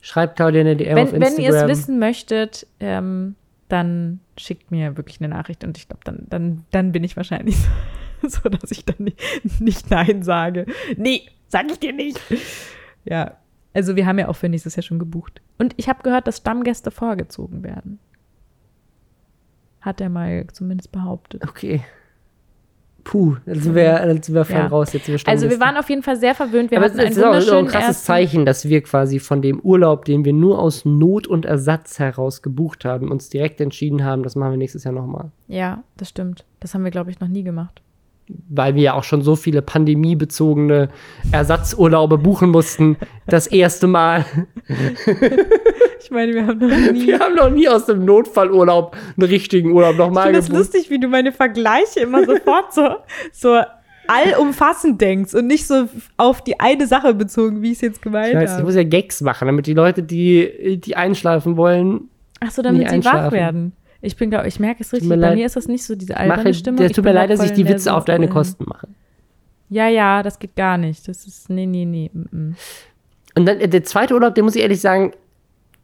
Schreibt Claudia eine DM auf Wenn, wenn ihr es Instagram. wissen möchtet, ähm, dann schickt mir wirklich eine Nachricht und ich glaube, dann, dann, dann bin ich wahrscheinlich so, dass ich dann nicht, nicht Nein sage. Nee, sag ich dir nicht. Ja, also wir haben ja auch für nächstes Jahr schon gebucht. Und ich habe gehört, dass Stammgäste vorgezogen werden. Hat er mal zumindest behauptet. Okay. Puh, dann sind wir, dann sind wir voll Ja. raus. Jetzt wir Also wir waren auf jeden Fall sehr verwöhnt. Wir Aber hatten es ist auch, auch ein krasses Zeichen, dass wir quasi von dem Urlaub, den wir nur aus Not und Ersatz heraus gebucht haben, uns direkt entschieden haben, das machen wir nächstes Jahr nochmal. Ja, das stimmt. Das haben wir, glaube ich, noch nie gemacht. Weil wir ja auch schon so viele pandemiebezogene Ersatzurlaube buchen mussten. Das erste Mal. Ich meine, wir haben noch nie. Wir haben noch nie aus dem Notfallurlaub einen richtigen Urlaub Ich nochmal finde es gebucht. lustig, wie du meine Vergleiche immer sofort so, so allumfassend denkst und nicht so auf die eine Sache bezogen, wie ich es jetzt gemeint Ich weiß, ich habe. muss ja Gags machen, damit die Leute, die, die einschlafen wollen, Ach so, damit sie wach werden. Ich bin, glaube ich, merke es richtig. Bei leid. mir ist das nicht so diese alberne mache, Stimmung. es tut mir leid, dass ich die Witze auf deine Kosten mache. Ja, ja, das geht gar nicht. Das ist, nee, nee, nee. mm, mm. Und dann äh, der zweite Urlaub, den muss ich ehrlich sagen,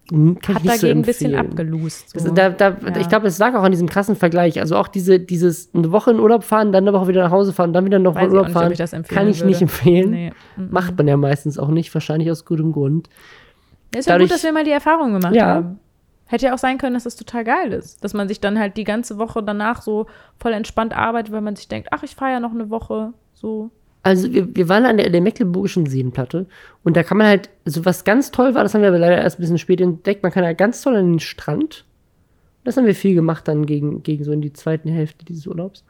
kann Hat ich nicht so dagegen ein bisschen abgelust. So. Das, da, da, Ja. Ich glaube, es lag auch an diesem krassen Vergleich. Also auch diese, dieses eine Woche in Urlaub fahren, dann eine Woche wieder nach Hause fahren, dann wieder Woche Weiß Urlaub nicht, fahren, ich kann ich würde. nicht empfehlen. Nee. mm, mm. Macht man ja meistens auch nicht, wahrscheinlich aus gutem Grund. Ist ja dadurch- gut, dass wir mal die Erfahrung gemacht Ja. haben. Hätte ja auch sein können, dass das total geil ist. Dass man sich dann halt die ganze Woche danach so voll entspannt arbeitet, weil man sich denkt, ach, ich fahre ja noch eine Woche. So. Also wir, wir waren an der, der Mecklenburgischen Seenplatte und da kann man halt, also was ganz toll war, das haben wir aber leider erst ein bisschen spät entdeckt, man kann halt ganz toll an den Strand. Das haben wir viel gemacht dann gegen, gegen so in die zweite Hälfte dieses Urlaubs.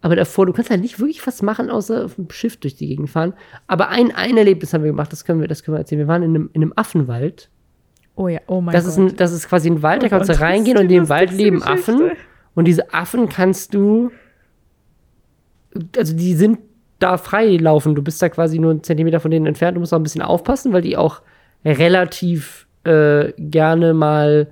Aber davor, du kannst halt nicht wirklich was machen, außer auf dem Schiff durch die Gegend fahren. Aber ein, ein Erlebnis haben wir gemacht, das können wir, das können wir erzählen. Wir waren in einem, in einem Affenwald. Oh ja, oh mein Das Gott. ist, ein, das ist quasi ein Wald, da Oh kannst Gott, du reingehen und in dem Wald leben Geschichte. Affen. Und diese Affen kannst du, also die sind da frei laufen. Du bist da quasi nur einen Zentimeter von denen entfernt. Du musst auch ein bisschen aufpassen, weil die auch relativ äh, gerne mal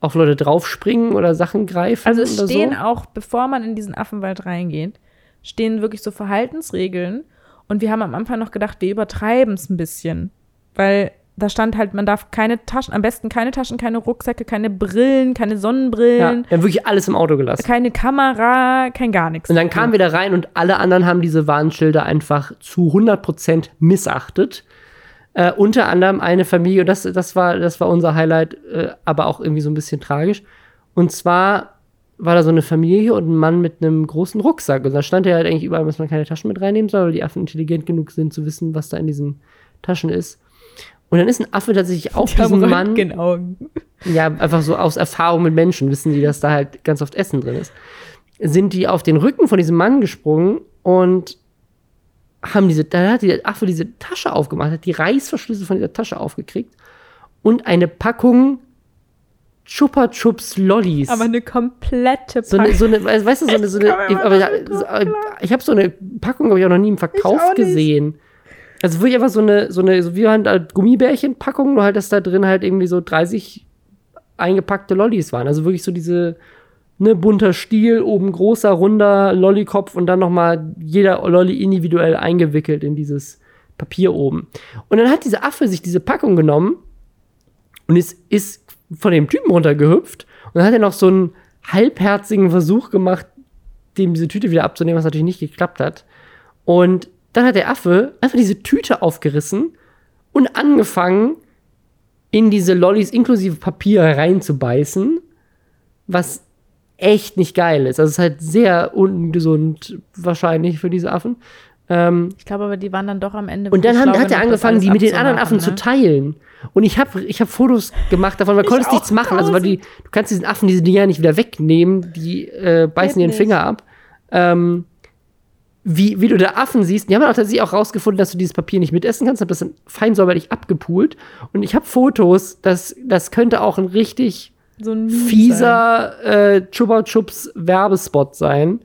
auf Leute draufspringen oder Sachen greifen. Also es stehen so. auch, bevor man in diesen Affenwald reingeht, stehen wirklich so Verhaltensregeln. Und wir haben am Anfang noch gedacht, wir übertreiben es ein bisschen. Weil da stand halt, man darf keine Taschen, am besten keine Taschen, keine Rucksäcke, keine Brillen, keine Ja, Sonnenbrillen, wir haben wirklich alles im Auto gelassen. keine Kamera, kein gar nichts. Und dann kamen wir da rein und alle anderen haben diese Warnschilder einfach zu 100% missachtet. Äh, unter anderem eine Familie, und das, das, war, das war unser Highlight, äh, aber auch irgendwie so ein bisschen tragisch. Und zwar war da so eine Familie und ein Mann mit einem großen Rucksack. Und da stand ja halt eigentlich überall, dass man keine Taschen mit reinnehmen soll, weil die Affen intelligent genug sind, zu wissen, was da in diesen Taschen ist. Und dann ist ein Affe tatsächlich auf Die diesen Mann. Röntgenaugen. Ja, einfach so aus Erfahrung mit Menschen wissen die, dass da halt ganz oft Essen drin ist. Sind die auf den Rücken von diesem Mann gesprungen und haben diese, da hat der Affe diese Tasche aufgemacht, hat die Reißverschlüsse von dieser Tasche aufgekriegt und eine Packung Chupa Chups Lollis. Aber eine komplette so eine, Packung. so eine, weißt du, so eine, so eine Ich aber, so, ich habe so eine Packung, habe ich auch noch nie im Verkauf auch gesehen. Also wirklich einfach so eine, so eine, so wie halt Gummibärchen-Packung, nur halt, dass da drin halt irgendwie so 30 eingepackte Lollis waren. Also wirklich so diese, ne, bunter Stiel, oben großer, runder Lollykopf und dann nochmal jeder Lolli individuell eingewickelt in dieses Papier oben. Und dann hat dieser Affe sich diese Packung genommen und ist, ist von dem Typen runtergehüpft und dann hat er noch so einen halbherzigen Versuch gemacht, dem diese Tüte wieder abzunehmen, was natürlich nicht geklappt hat. Und dann hat der Affe einfach diese Tüte aufgerissen und angefangen, in diese Lollis inklusive Papier reinzubeißen, was echt nicht geil ist. Also es ist halt sehr ungesund wahrscheinlich für diese Affen. Ähm, Ich glaube aber, die waren dann doch am Ende. und dann haben, hat er angefangen, die mit den anderen Affen abzumachen, zu ne? teilen. Und ich habe ich hab Fotos gemacht davon, man Ich konnte es auch nichts machen. Also, weil die, du kannst diesen Affen diese Dinger nicht wieder wegnehmen, die äh, beißen Geht ihren nicht. Finger ab. Ähm, wie, wie du da Affen siehst, die haben auch tatsächlich auch rausgefunden, dass du dieses Papier nicht mitessen kannst, hab das dann fein säuberlich abgepult. Und ich habe Fotos, das, das könnte auch ein richtig So ein sein. fieser äh, Chupa Chups Werbespot sein,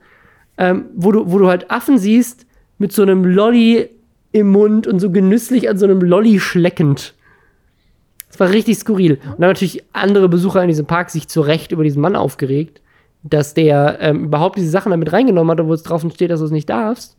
ähm, wo, du, wo du halt Affen siehst mit so einem Lolli im Mund und so genüsslich an so einem Lolli schleckend. Das war richtig skurril. Und dann haben natürlich andere Besucher in diesem Park sich zu Recht über diesen Mann aufgeregt, dass der ähm, überhaupt diese Sachen damit reingenommen hat, wo es drauf steht, dass du es nicht darfst.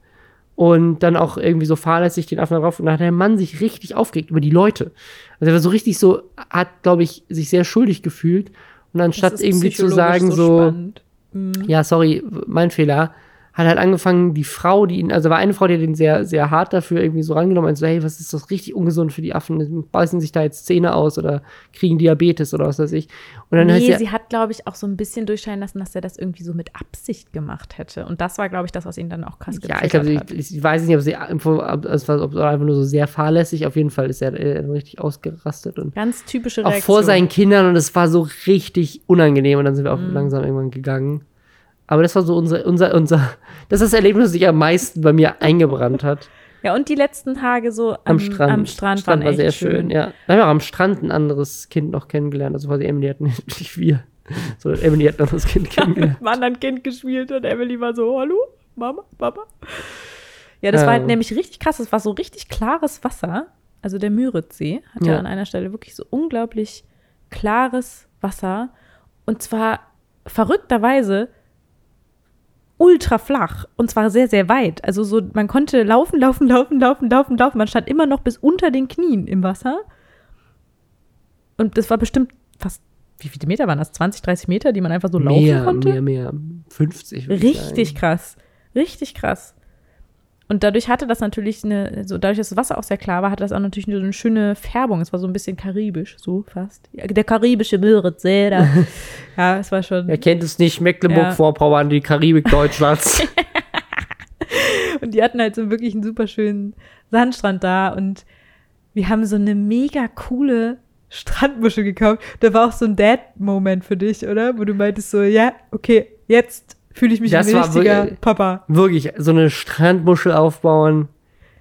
Und dann auch irgendwie so fahrlässig den Affen drauf. Und dann hat der Mann sich richtig aufgeregt über die Leute. Also er war so richtig so, hat, glaube ich, sich sehr schuldig gefühlt. Und anstatt irgendwie zu sagen, so, spannend. Mhm. ja, sorry, mein Fehler, hat halt angefangen, die Frau, die ihn, also war eine Frau, die hat ihn sehr, sehr hart dafür irgendwie so rangenommen und so, hey, was ist das richtig ungesund für die Affen? Beißen sich da jetzt Zähne aus oder kriegen Diabetes oder was weiß ich. Und dann nee, ja, sie hat, glaube ich, auch so ein bisschen durchscheinen lassen, dass er das irgendwie so mit Absicht gemacht hätte. Und das war, glaube ich, das, was ihn dann auch krass ja, ich glaube, ich, ich weiß nicht, ob sie ob es war, ob es einfach nur so sehr fahrlässig, auf jeden Fall ist er äh, richtig ausgerastet und Ganz typische auch Reaktion. vor seinen Kindern und es war so richtig unangenehm und dann sind wir auch Mhm. langsam irgendwann gegangen. Aber das war so unser, unser, unser, das ist das Erlebnis, das sich am meisten bei mir eingebrannt hat. Ja, und die letzten Tage so am, Am Strand. am Strand, Strand war sehr schön, ja. Da haben wir auch am Strand ein anderes Kind noch kennengelernt. Also quasi Emily hat nicht, wir, sondern Emily hat ein anderes Kind kennengelernt. mit einem anderen Kind gespielt und Emily war so, hallo, Mama, Papa. Ja, das war halt Ähm. nämlich richtig krass. Es war so richtig klares Wasser. Also der Müritzsee hat ja. Ja. an einer Stelle wirklich so unglaublich klares Wasser. Und zwar verrückterweise ultra flach und zwar sehr, sehr weit. Also so, man konnte laufen, laufen, laufen, laufen, laufen, laufen. Man stand immer noch bis unter den Knien im Wasser. Und das war bestimmt fast, wie viele Meter waren das? 20, 30 Meter, die man einfach so laufen mehr, konnte? mehr, mehr. 50. würde ich Richtig sagen. krass. Richtig krass. Und dadurch hatte das natürlich eine, so dadurch, dass das Wasser auch sehr klar war, hatte das auch natürlich so eine schöne Färbung. Es war so ein bisschen karibisch, so fast. Der karibische Müritzsee, da. ja, es war schon. Wer kennt es nicht? Mecklenburg-Vorpommern, die Karibik Deutschlands. Und die hatten halt so wirklich einen super schönen Sandstrand da. Und wir haben so eine mega coole Strandmuschel gekauft. Da war auch so ein Dad-Moment für dich, oder? Wo du meintest so, ja, okay, jetzt fühle ich mich Das ein richtiger wirklich- Papa. Wirklich, so eine Strandmuschel aufbauen.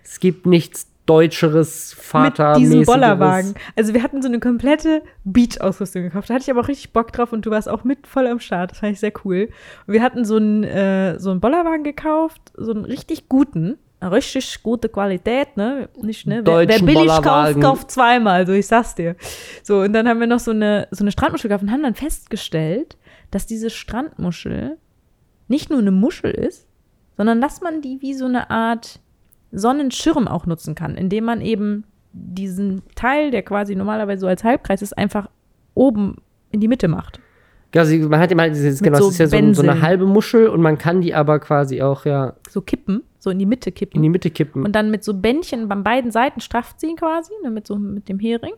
Es gibt nichts Deutscheres, Vater. mit diesem Bollerwagen. Also wir hatten so eine komplette Beach-Ausrüstung gekauft. Da hatte ich aber auch richtig Bock drauf und du warst auch mit voll am Start. Das fand ich sehr cool. Und wir hatten so einen, äh, so einen Bollerwagen gekauft, so einen richtig guten, richtig gute Qualität, ne? Nicht, ne? Wer, wer billig kauft, kauft zweimal, so ich sag's dir. So, und dann haben wir noch so eine, so eine Strandmuschel gekauft und haben dann festgestellt, dass diese Strandmuschel nicht nur eine Muschel ist, sondern dass man die wie so eine Art Sonnenschirm auch nutzen kann, indem man eben diesen Teil, der quasi normalerweise so als Halbkreis ist, einfach oben in die Mitte macht. Also man hat immer dieses, genau, so das ist ja so, so eine halbe Muschel und man kann die aber quasi auch ja So kippen, so in die Mitte kippen. in die Mitte kippen. und dann mit so Bändchen an beiden Seiten straff ziehen quasi, ne, mit so mit dem Hering.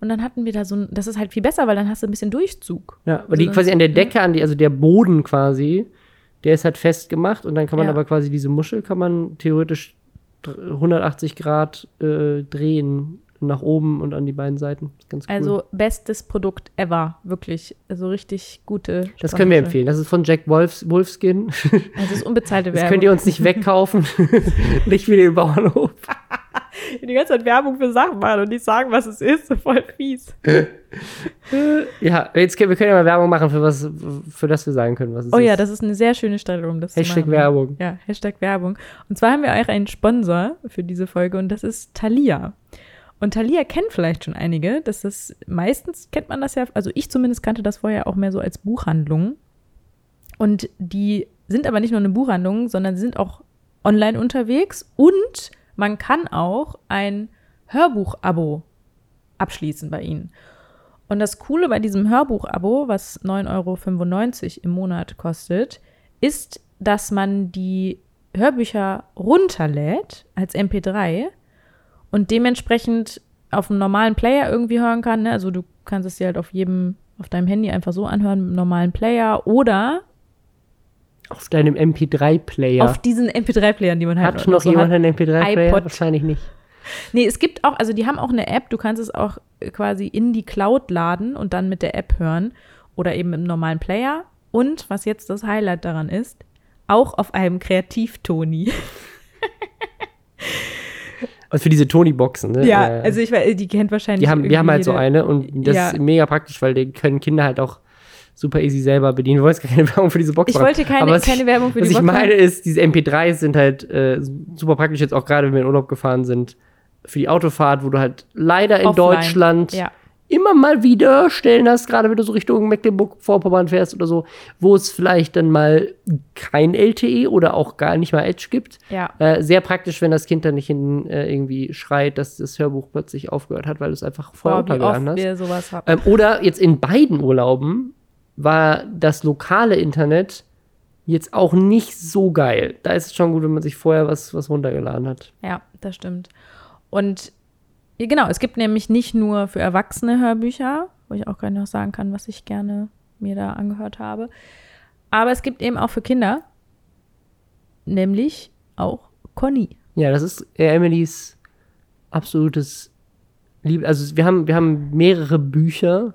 Und dann hatten wir da so ein, das ist halt viel besser, weil dann hast du ein bisschen Durchzug. ja, aber die also quasi an der ja. Decke, an die, also der Boden quasi, der ist halt festgemacht und dann kann man Ja. aber quasi diese Muschel kann man theoretisch dr- 180 Grad äh, drehen nach oben und an die beiden Seiten. Das cool. Also bestes Produkt ever, wirklich. Also richtig gute. das können wir empfehlen. Das ist von Jack Wolfs, Wolfskin. Also das ist unbezahlte Das Werbung. könnt ihr uns nicht wegkaufen. nicht wie den Bauernhof. die ganze Zeit Werbung für Sachen machen und nicht sagen, was es ist. Voll fies. Ja, jetzt können wir können ja mal Werbung machen für was, für das wir sagen können, was es Oh ist. ja, das ist eine sehr schöne Stelle, um das zu Hashtag machen. Werbung. Ja, Hashtag Werbung. Und zwar haben wir auch einen Sponsor für diese Folge und das ist Thalia. Und Thalia kennt vielleicht schon einige. Das ist, meistens kennt man das ja, also ich zumindest kannte das vorher auch mehr so als Buchhandlung. Und die sind aber nicht nur eine Buchhandlung, sondern sind auch online unterwegs und man kann auch ein Hörbuch-Abo abschließen bei ihnen. Und das Coole bei diesem Hörbuch-Abo, was 9,95 Euro im Monat kostet, ist, dass man die Hörbücher runterlädt als MP3 und dementsprechend auf einem normalen Player irgendwie hören kann. Ne? Also du kannst es dir halt auf jedem, auf deinem Handy einfach so anhören mit einem normalen Player oder Auf deinem MP3-Player. auf diesen MP3-Playern, die man halt Hat noch so jemand hat. einen MP3-Player? iPod. Wahrscheinlich nicht. Nee, es gibt auch, also die haben auch eine App, du kannst es auch äh, quasi in die Cloud laden und dann mit der App hören oder eben im normalen Player. Und was jetzt das Highlight daran ist, auch auf einem Kreativ-Toni. Und für diese Tony-Boxen, ne? Ja, Äh, also ich weiß, die kennt wahrscheinlich. die haben, wir haben halt so eine und das Ja. ist mega praktisch, weil die können Kinder halt auch super easy selber bedienen. Wir wollen jetzt gar keine Werbung für diese Box Ich machen. wollte keine, Aber was keine ich, Werbung für Was die ich Box meine machen. ist, diese MP3s sind halt äh, super praktisch jetzt auch gerade, wenn wir in Urlaub gefahren sind, für die Autofahrt, wo du halt leider in Offline. Deutschland Ja. immer mal wieder Stellen hast, gerade wenn du so Richtung Mecklenburg-Vorpommern fährst oder so, wo es vielleicht dann mal kein LTE oder auch gar nicht mal Edge gibt. Ja. Äh, sehr praktisch, wenn das Kind dann nicht in, äh, irgendwie schreit, dass das Hörbuch plötzlich aufgehört hat, weil du es einfach vorher Boah, hast. sowas haben. Ähm, oder jetzt in beiden Urlauben war das lokale Internet jetzt auch nicht so geil. Da ist es schon gut, wenn man sich vorher was, was runtergeladen hat. Ja, das stimmt. Und genau, es gibt nämlich nicht nur für Erwachsene Hörbücher, wo ich auch gerade noch sagen kann, was ich gerne mir da angehört habe. Aber es gibt eben auch für Kinder, nämlich auch Conny. Ja, das ist Emilys absolutes Lieb. Also wir haben, wir haben mehrere Bücher.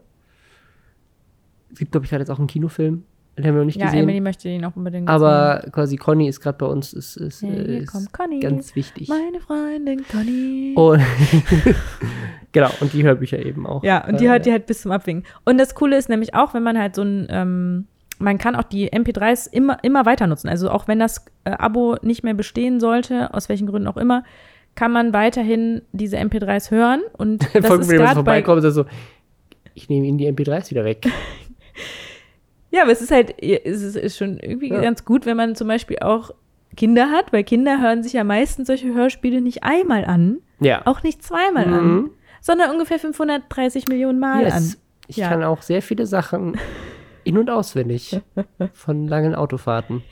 Es gibt, glaube ich, gerade jetzt auch einen Kinofilm. Den haben wir noch nicht Ja, gesehen. Emily möchte ihn auch unbedingt aber quasi Conny ist gerade bei uns ist, ist, sehen. Ja, hier ist kommt Conny, ganz wichtig. meine Freundin Conny. Und genau, und die Hörbücher eben auch. Ja, und die Äh, hört die halt bis zum Abwinken. Und das Coole ist nämlich auch, wenn man halt so ein, ähm, man kann auch die MP3s immer, immer weiter nutzen. Also auch wenn das äh, Abo nicht mehr bestehen sollte, aus welchen Gründen auch immer, kann man weiterhin diese MP3s hören. Und das Folgen ist mir jemand vorbeikommt sagt so, ich nehme Ihnen die MP3s wieder weg. ja, aber es ist halt, es ist, ist schon irgendwie Ja. ganz gut, wenn man zum Beispiel auch Kinder hat, weil Kinder hören sich ja meistens solche Hörspiele nicht einmal an, Ja. auch nicht zweimal an, Mhm. sondern ungefähr 530 Millionen Mal an. Yes. Ich Ja. kann auch sehr viele Sachen in- und auswendig von langen Autofahrten.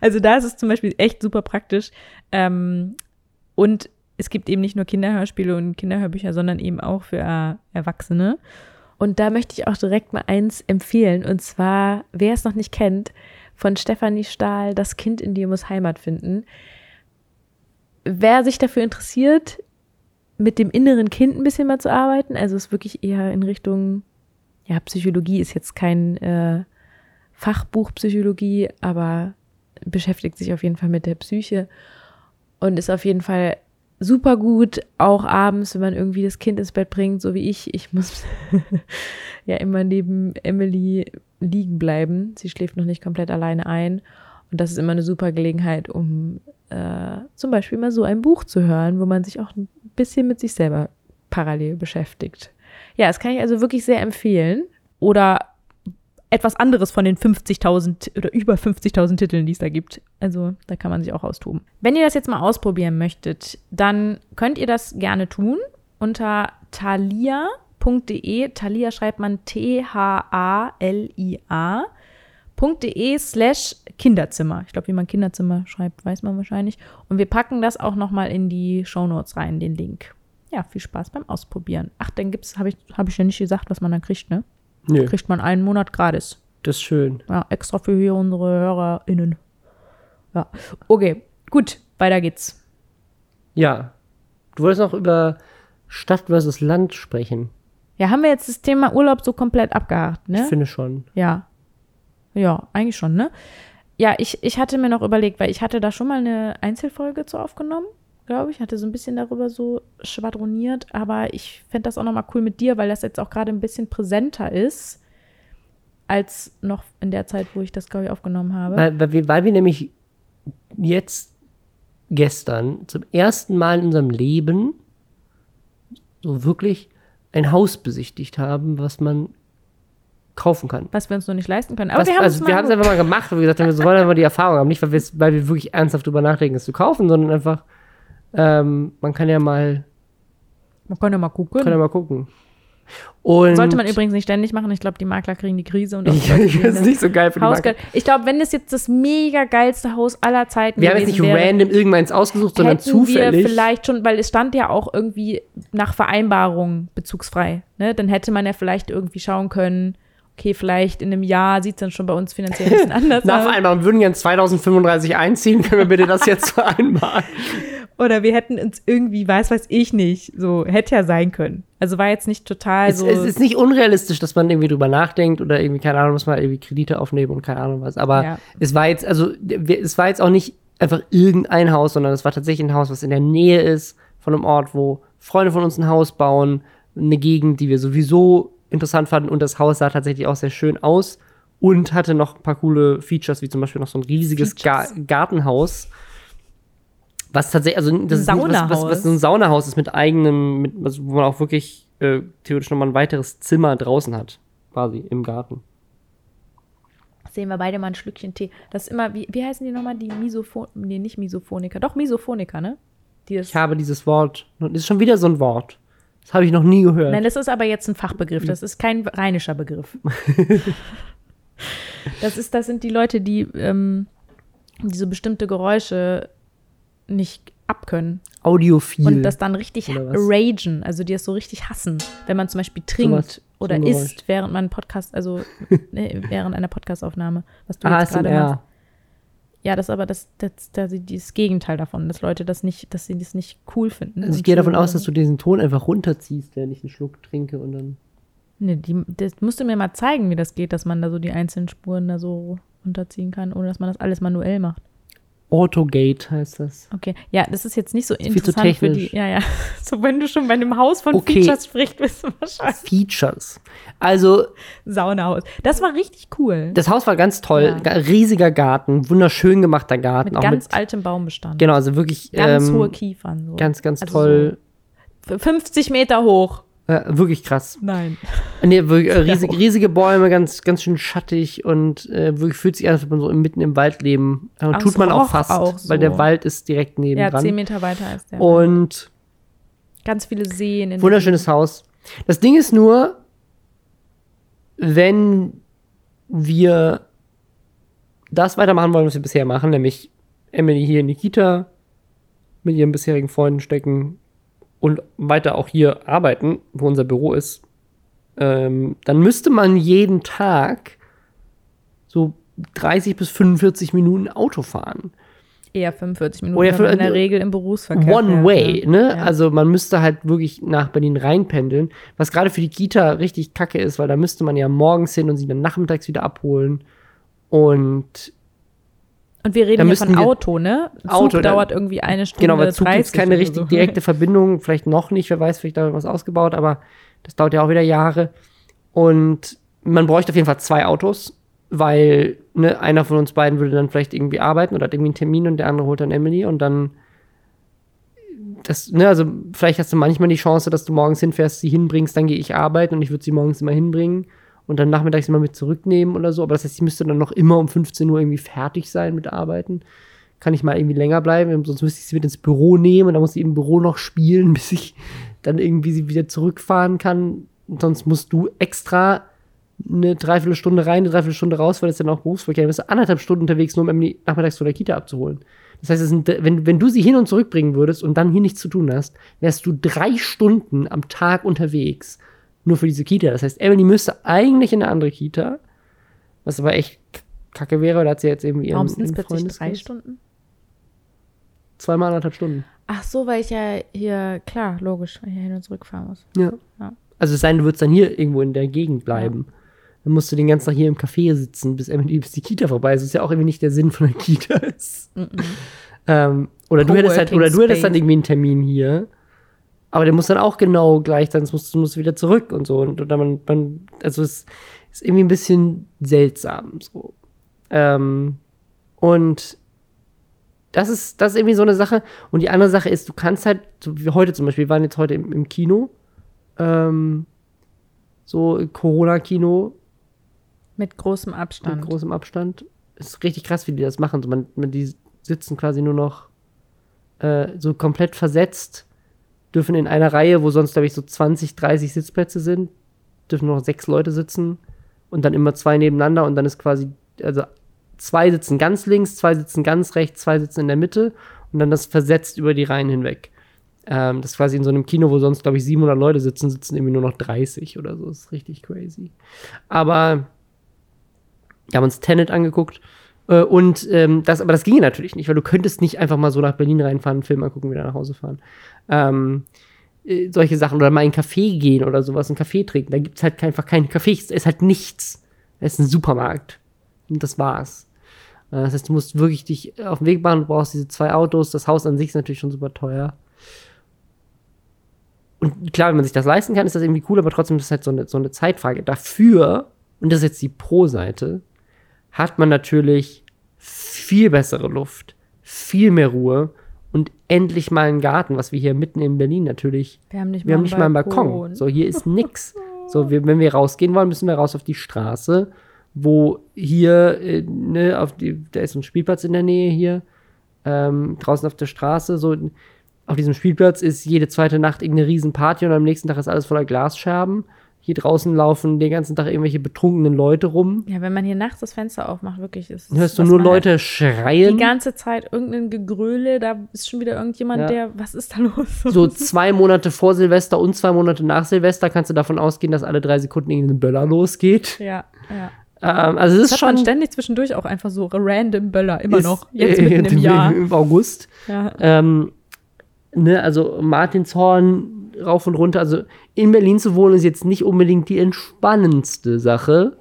Also da ist es zum Beispiel echt super praktisch. Ähm, und es gibt eben nicht nur Kinderhörspiele und Kinderhörbücher, sondern eben auch für Erwachsene. Und da möchte ich auch direkt mal eins empfehlen. Und zwar, wer es noch nicht kennt, von Stefanie Stahl, Das Kind in dir muss Heimat finden. Wer sich dafür interessiert, mit dem inneren Kind ein bisschen mal zu arbeiten, also es ist wirklich eher in Richtung, ja, Psychologie ist jetzt kein äh, Fachbuch Psychologie, aber beschäftigt sich auf jeden Fall mit der Psyche und ist auf jeden Fall super gut, auch abends, wenn man irgendwie das Kind ins Bett bringt, so wie ich. Ich muss ja immer neben Emily liegen bleiben. Sie schläft noch nicht komplett alleine ein. Und das ist immer eine super Gelegenheit, um äh, zum Beispiel mal so ein Buch zu hören, wo man sich auch ein bisschen mit sich selber parallel beschäftigt. Ja, das kann ich also wirklich sehr empfehlen. Oder etwas anderes von den 50.000 oder über 50.000 Titeln, die es da gibt. Also da kann man sich auch austoben. Wenn ihr das jetzt mal ausprobieren möchtet, dann könnt ihr das gerne tun unter thalia.de. Thalia schreibt man T-H-A-L-I-A. .de slash Kinderzimmer. Ich glaube, wie man Kinderzimmer schreibt, weiß man wahrscheinlich. Und wir packen das auch nochmal in die Shownotes rein, den Link. Ja, viel Spaß beim Ausprobieren. Ach, dann gibt's, habe ich, hab ich ja nicht gesagt, was man dann kriegt, ne? Nö, Kriegt man einen Monat gratis. das ist schön. Ja, extra für hier unsere HörerInnen. Ja. Okay, gut, weiter geht's. Ja. Du wolltest noch über Stadt versus Land sprechen. Ja, haben wir jetzt das Thema Urlaub so komplett abgehakt, ne? Ich finde schon. Ja. Ja, eigentlich schon, ne? Ja, ich, ich hatte mir noch überlegt, weil ich hatte da schon mal eine Einzelfolge zu aufgenommen, glaube ich. Hatte so ein bisschen darüber so schwadroniert, aber ich fände das auch nochmal cool mit dir, weil das jetzt auch gerade ein bisschen präsenter ist, als noch in der Zeit, wo ich das, glaube ich, aufgenommen habe. Weil, weil, wir, weil wir nämlich jetzt gestern zum ersten Mal in unserem Leben so wirklich ein Haus besichtigt haben, was man kaufen kann. was wir uns noch nicht leisten können. Aber Was, wir haben also es wir mal haben es einfach mal gemacht, weil wir gesagt haben, wir wollen einfach die Erfahrung haben. Nicht, weil, weil wir wirklich ernsthaft drüber nachdenken, es zu kaufen, sondern einfach, ähm, man kann ja mal, man kann ja mal gucken. kann ja mal gucken. Und Sollte man übrigens nicht ständig machen. Ich glaube, die Makler kriegen die Krise und ich, finde es nicht so geil für die Haus. Ich glaube, wenn es jetzt das mega geilste Haus aller Zeiten Wir haben jetzt nicht wäre, random irgendwanns ausgesucht, sondern zufällig. wir vielleicht schon, weil es stand ja auch irgendwie nach Vereinbarung bezugsfrei. Ne? Dann hätte man ja vielleicht irgendwie schauen können, okay, vielleicht in einem Jahr sieht es dann schon bei uns finanziell ein bisschen anders Nach aus. Vereinbarung würden wir in 2035 einziehen. Können wir bitte das jetzt vereinbaren? Oder wir hätten uns irgendwie, weiß weiß ich nicht, so hätte ja sein können. Also war jetzt nicht total Es, so. es ist nicht unrealistisch, dass man irgendwie drüber nachdenkt oder irgendwie, keine Ahnung, muss man irgendwie Kredite aufnehmen und keine Ahnung was. Aber Ja. es war jetzt, also, es war jetzt auch nicht einfach irgendein Haus, sondern es war tatsächlich ein Haus, was in der Nähe ist von einem Ort, wo Freunde von uns ein Haus bauen, eine Gegend, die wir sowieso interessant fanden und das Haus sah tatsächlich auch sehr schön aus und hatte noch ein paar coole Features, wie zum Beispiel noch so ein riesiges Ga. Gartenhaus. Was tatsächlich, also das ist was, was, was so ein Saunahaus ist mit eigenem, mit, also wo man auch wirklich äh, theoretisch nochmal ein weiteres Zimmer draußen hat. Quasi im Garten. Sehen wir beide mal ein Schlückchen Tee. Das ist immer, wie, wie heißen die nochmal? Die Misophon, nee, nicht Misophoniker, doch Misophoniker, ne? Ich habe dieses Wort, das ist schon wieder so ein Wort. Das habe ich noch nie gehört. Nein, das ist aber jetzt ein Fachbegriff. Das ist kein rheinischer Begriff. das, ist, das sind die Leute, die ähm, diese bestimmte Geräusche nicht abkönnen Audiophil. und das dann richtig ragen, also die es so richtig hassen, wenn man zum Beispiel trinkt was, oder so isst, während man Podcast, also ne, während einer Podcastaufnahme, was du jetzt gerade machst. Ja, das ist aber das, das, das, das Gegenteil davon, dass Leute das nicht, dass sie das nicht cool finden. Also ich gehe davon so- aus, dass du diesen Ton einfach runterziehst, während ich einen Schluck trinke und dann. Nee, die, das musst du mir mal zeigen, wie das geht, dass man da so die einzelnen Spuren da so runterziehen kann, ohne dass man das alles manuell macht. Autogate heißt das. Okay, ja, das ist jetzt nicht so viel zu interessant für die. technisch. Ja, ja. So, wenn du schon bei einem Haus von Okay. Features sprichst, bist du wahrscheinlich Features. Also, Saunahaus. Das war richtig cool. das Haus war ganz toll. Ja. Riesiger Garten, wunderschön gemachter Garten. mit auch ganz mit, altem Baumbestand. genau, also wirklich Ganz ähm, hohe Kiefern. So. ganz, ganz Also toll. so 50 Meter hoch. Äh, wirklich krass. Nein. Nee, wirklich, äh, riesig, riesige Bäume, ganz, ganz schön schattig und äh, wirklich fühlt sich an, als würde man so mitten im Wald leben. Äh, tut man auch fast, auch weil so. der Wald ist direkt Ja, nebendran. 10 Meter weiter ist der. und ganz viele Seen. In wunderschönes Haus. Das Ding ist nur, wenn wir das weitermachen wollen, was wir bisher machen, nämlich Emily hier in die Kita mit ihren bisherigen Freunden stecken und weiter auch hier arbeiten, wo unser Büro ist, ähm, dann müsste man jeden Tag so 30 bis 45 Minuten Auto fahren. Eher 45 Minuten, Oder man in für- der Regel im Berufsverkehr One way, ja. ne? Ja. Also man müsste halt wirklich nach Berlin reinpendeln, was gerade für die Kita richtig kacke ist, weil da müsste man ja morgens hin und sie dann nachmittags wieder abholen. Und Und wir reden hier von Auto, ne? Zug Auto, dann- dauert irgendwie eine Stunde. genau, weil Zug gibt 30 keine richtig so. direkte Verbindung, vielleicht noch nicht, wer weiß, vielleicht da wird was ausgebaut, aber das dauert ja auch wieder Jahre. Und man bräuchte auf jeden Fall zwei Autos, weil ne, einer von uns beiden würde dann vielleicht irgendwie arbeiten oder hat irgendwie einen Termin und der andere holt dann Emily und dann das, ne, also vielleicht hast du manchmal die Chance, dass du morgens hinfährst, sie hinbringst, dann gehe ich arbeiten und ich würde sie morgens immer hinbringen und dann nachmittags immer mit zurücknehmen oder so. Aber das heißt, ich müsste dann noch immer um 15 Uhr irgendwie fertig sein mit Arbeiten. Kann ich mal irgendwie länger bleiben, sonst müsste ich sie mit ins Büro nehmen und dann muss sie im Büro noch spielen, bis ich dann irgendwie sie wieder zurückfahren kann. Und sonst musst du extra eine Dreiviertelstunde rein, eine Dreiviertelstunde raus, weil das dann auch Berufsverkehr ist. Bist anderthalb Stunden unterwegs, nur um Emily nachmittags von der Kita abzuholen. Das heißt, sind, wenn, wenn du sie hin und zurückbringen würdest und dann hier nichts zu tun hast, wärst du drei Stunden am Tag unterwegs. Nur für diese Kita. Das heißt, Emily müsste eigentlich in eine andere Kita, was aber echt kacke wäre, da hat sie jetzt eben ihren, Warum sind es plötzlich drei. Stunden? Zweimal anderthalb Stunden. Ach so, weil ich ja hier, klar, logisch, ja hin und zurück fahren muss. Ja. Ja. Also es sei denn, du würdest dann hier irgendwo in der Gegend bleiben. Dann musst du den ganzen Tag hier im Café sitzen, bis, Emily, bis die Kita vorbei ist. Das ist ja auch irgendwie nicht der Sinn von der Kita. ist. Ähm, oder, du hättest halt, oder du hättest dann irgendwie einen Termin hier. Aber der muss dann auch genau gleich sein, du musst du wieder zurück und so. Und oder man, man also es ist irgendwie ein bisschen seltsam. So. Ähm, und das ist, das ist irgendwie so eine Sache. Und die andere Sache ist, du kannst halt, so wie heute zum Beispiel, wir waren jetzt heute im, im Kino, ähm, so Corona-Kino Mit großem mit Abstand. großem Abstand. Ist richtig krass, wie die das machen. So, man, man, die sitzen quasi nur noch äh, so komplett versetzt, dürfen in einer Reihe, wo sonst, glaube ich, so 20, 30 Sitzplätze sind, dürfen nur noch sechs Leute sitzen und dann immer zwei nebeneinander und dann ist quasi, also zwei sitzen ganz links, zwei sitzen ganz rechts, zwei sitzen in der Mitte und dann das versetzt über die Reihen hinweg. Ähm, das ist quasi in so einem Kino, wo sonst, glaube ich, 700 Leute sitzen, sitzen irgendwie nur noch 30 oder so. Das ist richtig crazy. Aber wir haben uns Tenet angeguckt. Äh, und ähm, das, aber das ginge natürlich nicht, weil du könntest nicht einfach mal so nach Berlin reinfahren, einen Film angucken, wieder nach Hause fahren. Ähm, äh, solche Sachen. Oder mal in einen Café gehen oder sowas, einen Kaffee trinken. Da gibt's halt einfach keine Cafés. Es ist halt nichts. Es ist ein Supermarkt. Und das war's. Äh, das heißt, du musst wirklich dich auf den Weg machen, du brauchst diese zwei Autos. Das Haus an sich ist natürlich schon super teuer. Und klar, wenn man sich das leisten kann, ist das irgendwie cool, aber trotzdem ist es halt so eine, so eine Zeitfrage. Dafür, und das ist jetzt die Pro-Seite, hat man natürlich viel bessere Luft, viel mehr Ruhe und endlich mal einen Garten, was wir hier mitten in Berlin natürlich. Wir haben nicht Wir haben nicht mal einen Balkon. So, hier ist nix. So, wir, wenn wir rausgehen wollen, müssen wir raus auf die Straße, wo hier, äh, ne, auf die, da ist so ein Spielplatz in der Nähe hier, ähm, draußen auf der Straße, so auf diesem Spielplatz ist jede zweite Nacht irgendeine Riesenparty und am nächsten Tag ist alles voller Glasscherben. Hier draußen laufen den ganzen Tag irgendwelche betrunkenen Leute rum. Ja, wenn man hier nachts das Fenster aufmacht, wirklich ist. Hörst du nur man halt Leute schreien? Die ganze Zeit irgendein Gegröle, da ist schon wieder irgendjemand, Ja. der, was ist da los? so zwei Monate vor Silvester und zwei Monate nach Silvester kannst du davon ausgehen, dass alle drei Sekunden irgendein Böller losgeht. Ja, ja. Ähm, also es ist hat man schon ständig zwischendurch auch einfach so random Böller, immer noch. Jetzt mitten im Jahr. Im August. Ja. Ähm, ne, also Martinshorn rauf und runter. Also in Berlin zu wohnen ist jetzt nicht unbedingt die entspannendste Sache.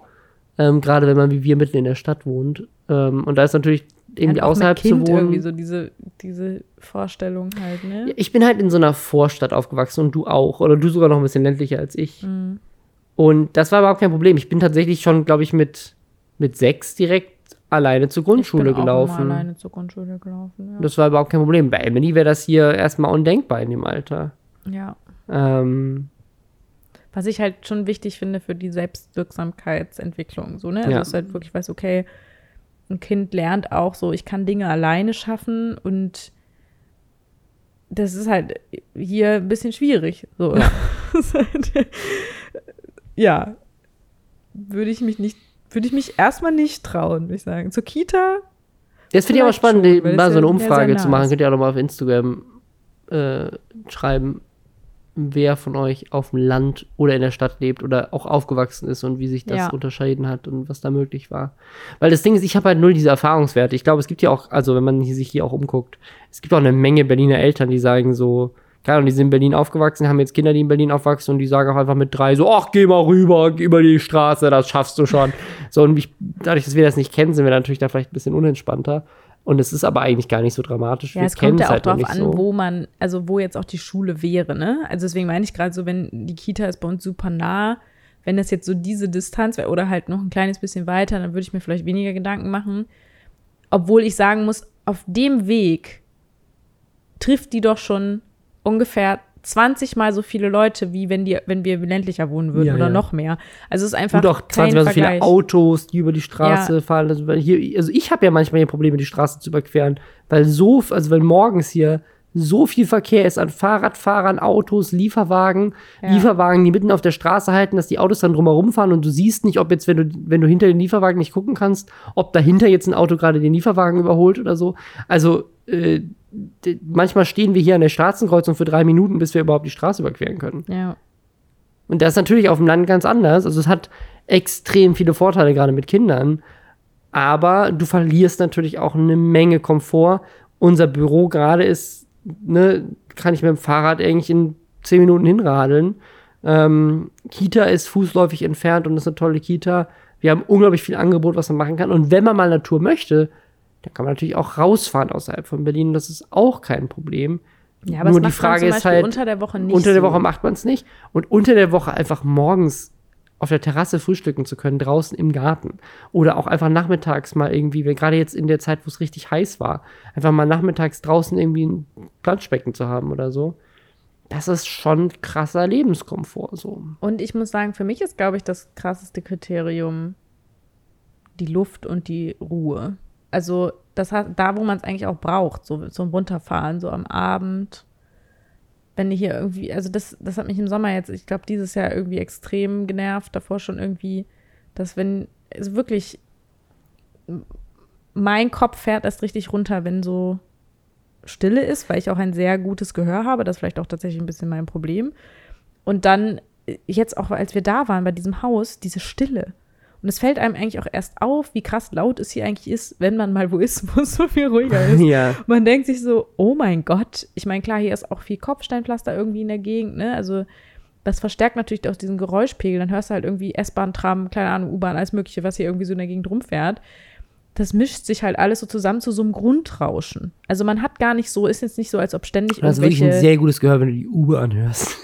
Ähm, Gerade wenn man wie wir mitten in der Stadt wohnt. Ähm, und da ist natürlich irgendwie Halt außerhalb zu wohnen. irgendwie so diese, diese Vorstellung halt, ne? Ich bin halt in so einer Vorstadt aufgewachsen und du auch. Oder du sogar noch ein bisschen ländlicher als ich. Mhm. Und das war überhaupt kein Problem. Ich bin tatsächlich schon, glaube ich, mit, mit sechs direkt alleine zur Grundschule ich bin gelaufen. Auch immer alleine zur Grundschule gelaufen, ja. Das war überhaupt kein Problem. Bei Emily wäre das hier erstmal undenkbar in dem Alter. ja. Ähm, Was ich halt schon wichtig finde für die Selbstwirksamkeitsentwicklung, so, ne? Also, Ja. dass du halt wirklich weißt, okay, ein Kind lernt auch so, ich kann Dinge alleine schaffen und das ist halt hier ein bisschen schwierig. So. Ja. Halt- ja. Würde ich mich nicht, würde ich mich erstmal nicht trauen, würde ich sagen. Zur Kita, das finde ich aber spannend, schon, mal so eine Umfrage zu machen. ist. Könnt ihr auch noch mal auf Instagram äh, schreiben, wer von euch auf dem Land oder in der Stadt lebt oder auch aufgewachsen ist und wie sich das Ja. unterscheiden hat und was da möglich war. Weil das Ding ist, ich habe halt null diese Erfahrungswerte. Ich glaube, es gibt ja auch, also wenn man sich hier auch umguckt, es gibt auch eine Menge Berliner Eltern, die sagen so, keine Ahnung, die sind in Berlin aufgewachsen, haben jetzt Kinder, die in Berlin aufwachsen und die sagen auch einfach mit drei so, ach, geh mal rüber, geh über die Straße, das schaffst du schon. so, und ich, dadurch, dass wir das nicht kennen, sind wir natürlich da vielleicht ein bisschen unentspannter. Und es ist aber eigentlich gar nicht so dramatisch. Ja, wir es kommt ja auch halt drauf an, so. wo man, also wo jetzt auch die Schule wäre, ne? Also deswegen meine ich gerade so, wenn die Kita ist bei uns super nah, wenn das jetzt so diese Distanz wäre oder halt noch ein kleines bisschen weiter, dann würde ich mir vielleicht weniger Gedanken machen. Obwohl ich sagen muss, auf dem Weg trifft die doch schon ungefähr 20 mal so viele Leute, wie wenn, die, wenn wir ländlicher wohnen würden Ja, oder ja. noch mehr. Also es ist einfach Und auch kein 20 Mal so viele. Autos, die über die Straße fahren. Also, hier, also ich habe ja manchmal hier Probleme, die Straße zu überqueren, weil so, also weil morgens hier so viel Verkehr ist an Fahrradfahrern, Autos, Lieferwagen, Ja. Lieferwagen, die mitten auf der Straße halten, dass die Autos dann drumherum fahren und du siehst nicht, ob jetzt, wenn du, wenn du hinter den Lieferwagen nicht gucken kannst, ob dahinter jetzt ein Auto gerade den Lieferwagen überholt oder so. Also äh, manchmal stehen wir hier an der Straßenkreuzung für drei Minuten, bis wir überhaupt die Straße überqueren können. Ja. Und das ist natürlich auf dem Land ganz anders. Also es hat extrem viele Vorteile, gerade mit Kindern. Aber du verlierst natürlich auch eine Menge Komfort. Unser Büro gerade ist, ne, kann ich mit dem Fahrrad eigentlich in zehn Minuten hinradeln. Ähm, Kita ist fußläufig entfernt und ist eine tolle Kita. Wir haben unglaublich viel Angebot, was man machen kann. Und wenn man mal Natur möchte, dann kann man natürlich auch rausfahren außerhalb von Berlin. Das ist auch kein Problem. Ja, aber Nur die Frage ist Beispiel halt, unter der Woche nicht unter der so. Woche macht man es nicht. Und unter der Woche einfach morgens auf der Terrasse frühstücken zu können, draußen im Garten. Oder auch einfach nachmittags mal irgendwie, wenn gerade jetzt in der Zeit, wo es richtig heiß war, einfach mal nachmittags draußen irgendwie ein Planschbecken zu haben oder so. Das ist schon krasser Lebenskomfort so. Und ich muss sagen, für mich ist, glaube ich, das krasseste Kriterium die Luft und die Ruhe. Also das hat, da, wo man es eigentlich auch braucht, so zum Runterfahren, so am Abend. Wenn die hier irgendwie, also das, das hat mich im Sommer jetzt, ich glaube, dieses Jahr irgendwie extrem genervt, davor schon irgendwie, dass wenn, also wirklich, mein Kopf fährt erst richtig runter, wenn so Stille ist, weil ich auch ein sehr gutes Gehör habe. Das ist vielleicht auch tatsächlich ein bisschen mein Problem. Und dann, äh, jetzt auch, als wir da waren bei diesem Haus, diese Stille. Und es fällt einem eigentlich auch erst auf, wie krass laut es hier eigentlich ist, wenn man mal wo ist, wo es so viel ruhiger ist. Ja. Man denkt sich so, oh mein Gott. Ich meine, klar, hier ist auch viel Kopfsteinpflaster irgendwie in der Gegend, ne? Also das verstärkt natürlich auch diesen Geräuschpegel. Dann hörst du halt irgendwie S-Bahn, Tram, keine Ahnung, U-Bahn, alles Mögliche, was hier irgendwie so in der Gegend rumfährt. Das mischt sich halt alles so zusammen zu so einem Grundrauschen. Also man hat gar nicht so, ist jetzt nicht so, als ob ständig Das ist wirklich ein irgendwelche sehr gutes Gehör, wenn du die Uber anhörst.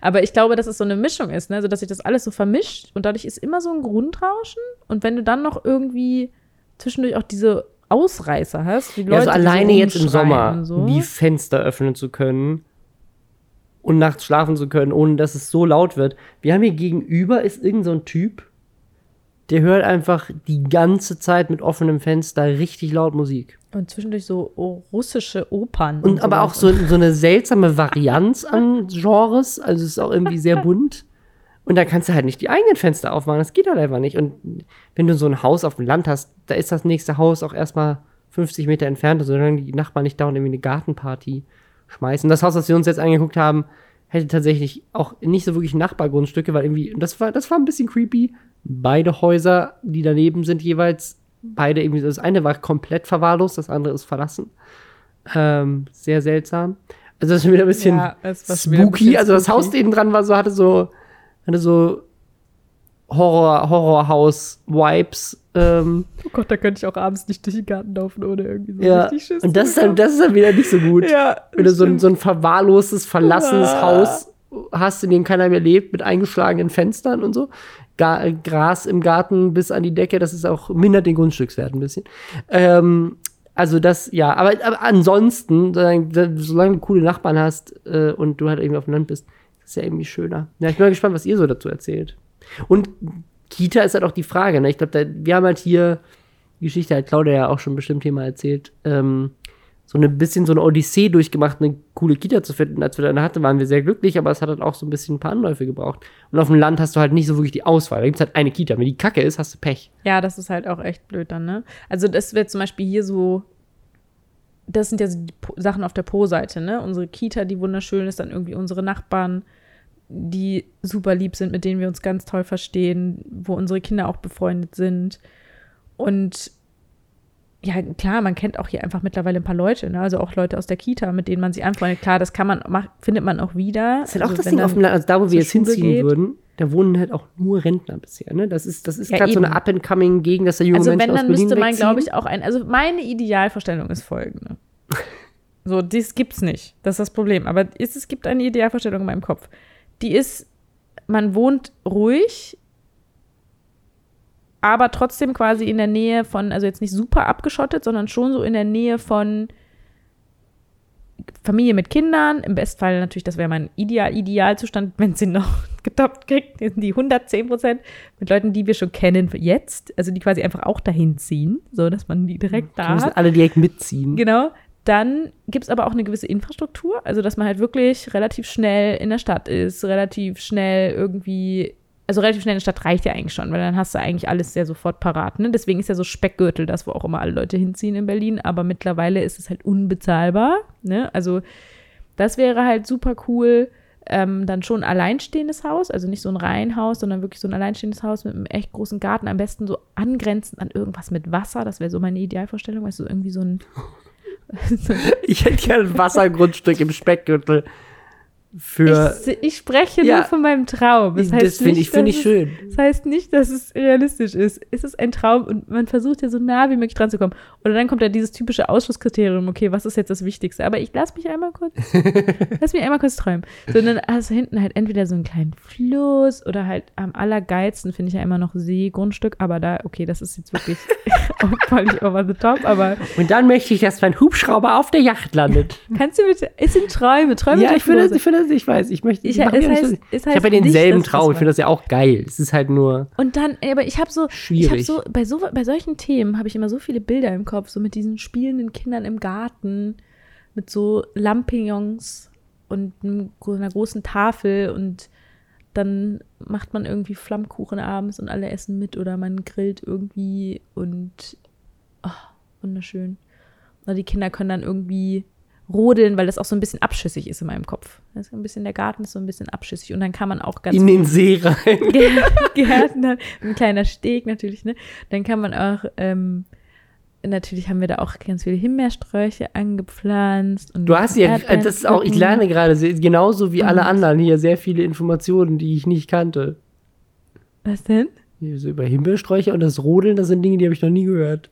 Aber ich glaube, dass es so eine Mischung ist, ne? also dass sich das alles so vermischt und dadurch ist immer so ein Grundrauschen. Und wenn du dann noch irgendwie zwischendurch auch diese Ausreißer hast, wie Leute, Ja, also die so alleine jetzt im Sommer so. die Fenster öffnen zu können und nachts schlafen zu können, ohne dass es so laut wird. Wir haben hier gegenüber ist irgend so ein Typ, der hört einfach die ganze Zeit mit offenem Fenster richtig laut Musik. Und zwischendurch so oh, russische Opern. Und aber auch so, so eine seltsame Varianz an Genres. Also es ist auch irgendwie sehr bunt. Und da kannst du halt nicht die eigenen Fenster aufmachen. Das geht halt einfach nicht. Und wenn du so ein Haus auf dem Land hast, da ist das nächste Haus auch erstmal 50 Meter entfernt, also solange die Nachbarn nicht dauernd irgendwie eine Gartenparty schmeißen. Das Haus, das wir uns jetzt angeguckt haben, hätte tatsächlich auch nicht so wirklich Nachbargrundstücke, weil irgendwie, und das war, das war ein bisschen creepy. Beide Häuser, die daneben sind, jeweils, beide irgendwie, das eine war komplett verwahrlost, das andere ist verlassen. Ähm, sehr seltsam. Also das ist wieder ein bisschen Ja, wieder ein spooky. bisschen also das spooky. Haus denen dran war so, hatte so, hatte so Horror, Horrorhaus-Vibes. Ähm, Oh Gott, da könnte ich auch abends nicht durch den Garten laufen, ohne irgendwie so ja. richtig Schiss Und das ist, dann, das ist dann wieder nicht so gut. Ja, Wenn du so ein, so ein verwahrlostes, verlassenes Ah. Haus hast, in dem keiner mehr lebt, mit eingeschlagenen Fenstern und so. Gras im Garten bis an die Decke, das ist auch, mindert den Grundstückswert ein bisschen. Ähm, also das, ja, aber, aber ansonsten, solange, du coole Nachbarn hast äh, und du halt irgendwie auf dem Land bist, ist ja irgendwie schöner. Ja, ich bin mal gespannt, was ihr so dazu erzählt. Und Kita ist halt auch die Frage, ne? Ich glaube, wir haben halt hier, die Geschichte hat Claudia ja auch schon bestimmt hier mal erzählt, ähm, so ein bisschen so eine Odyssee durchgemacht, eine coole Kita zu finden. Als wir dann hatten, waren wir sehr glücklich, aber es hat halt auch so ein bisschen ein paar Anläufe gebraucht. Und auf dem Land hast du halt nicht so wirklich die Auswahl. Da gibt es halt eine Kita. Wenn die kacke ist, hast du Pech. Ja, das ist halt auch echt blöd dann, ne? Also das wird zum Beispiel hier so, das sind ja so die Po- Sachen auf der Po-Seite, ne? Unsere Kita, die wunderschön ist, dann irgendwie unsere Nachbarn, die super lieb sind, mit denen wir uns ganz toll verstehen, wo unsere Kinder auch befreundet sind. Und ja, klar, man kennt auch hier einfach mittlerweile ein paar Leute, ne? Also auch Leute aus der Kita, mit denen man sich anfreundet. Klar, das kann man, macht, findet man auch wieder. Das ist halt auch Also das wenn Ding auf dem Land, also da, wo wir jetzt Schule hinziehen geht. würden, da wohnen halt auch nur Rentner bisher. Ne? Das ist, das ist Ja, gerade so eine up-and-coming-Gegend, dass da junge Also Menschen wenn, aus dann Berlin müsste man, glaube ich, auch ein. Also meine Idealvorstellung ist folgende. So, das gibt's nicht. Das ist das Problem. Aber ist, es gibt eine Idealvorstellung in meinem Kopf. Die ist, man wohnt ruhig, aber trotzdem quasi in der Nähe von, also jetzt nicht super abgeschottet, sondern schon so in der Nähe von Familie mit Kindern. Im Bestfall natürlich, das wäre mein Ideal, Idealzustand, wenn sie noch getoppt kriegt, sind die 110 Prozent mit Leuten, die wir schon kennen jetzt, also die quasi einfach auch dahin ziehen, so dass man die direkt Die da müssen hat. alle direkt mitziehen. Genau. Dann gibt es aber auch eine gewisse Infrastruktur, also dass man halt wirklich relativ schnell in der Stadt ist, relativ schnell irgendwie, also relativ schnell in der Stadt reicht ja eigentlich schon, weil dann hast du eigentlich alles sehr sofort parat. Ne? Deswegen ist ja so Speckgürtel das, wo auch immer alle Leute hinziehen in Berlin, aber mittlerweile ist es halt unbezahlbar. Ne? Also das wäre halt super cool. Ähm, dann schon ein alleinstehendes Haus, also nicht so ein Reihenhaus, sondern wirklich so ein alleinstehendes Haus mit einem echt großen Garten, am besten so angrenzend an irgendwas mit Wasser. Das wäre so meine Idealvorstellung, weißt du, irgendwie so ein Ich hätte gerne ein Wassergrundstück im Speckgürtel für. Ich, ich spreche Ja. nur von meinem Traum. Das, Das, heißt finde nicht, ich, finde dass ich schön. Es, das heißt nicht, dass es realistisch ist. Es ist ein Traum und man versucht ja so nah wie möglich dran zu kommen. Oder dann kommt ja dieses typische Ausschlusskriterium, okay, was ist jetzt das Wichtigste? Aber ich lass mich einmal kurz, lass mich einmal kurz träumen. So, und dann hast du hinten halt entweder so einen kleinen Fluss oder halt am allergeilsten finde ich ja immer noch Seegrundstück, aber da, okay, das ist jetzt wirklich völlig over the top, aber Und dann möchte ich, dass mein Hubschrauber auf der Yacht landet. kannst du bitte, es sind Träume, Träume ja, ich finde das, ich finde das, ich weiß, ich möchte. Ich- mach es nicht heißt- ich habe ja nicht, denselben das Traum, ich finde das ja auch geil. Es ist halt nur Und dann, aber ich habe so, ich habe schwierig. so bei so bei solchen Themen habe ich immer so viele Bilder im Kopf, so mit diesen spielenden Kindern im Garten, mit so Lampignons und einer großen Tafel und dann macht man irgendwie Flammkuchen abends und alle essen mit oder man grillt irgendwie und oh, wunderschön. Oder die Kinder können dann irgendwie rodeln, weil das auch so ein bisschen abschüssig ist in meinem Kopf. Das ist ein bisschen, der Garten ist so ein bisschen abschüssig und dann kann man auch ganz in den See rein. Gär- Gärten hat. Ein kleiner Steg natürlich, ne? Dann kann man auch, ähm, natürlich haben wir da auch ganz viele Himbeersträuche angepflanzt. Und Du hast ja, Erdbeeren das ist auch, ich lerne gerade genauso wie alle anderen hier sehr viele Informationen, die ich nicht kannte. Was denn? So über Himbeersträuche und das Rodeln, das sind Dinge, die habe ich noch nie gehört.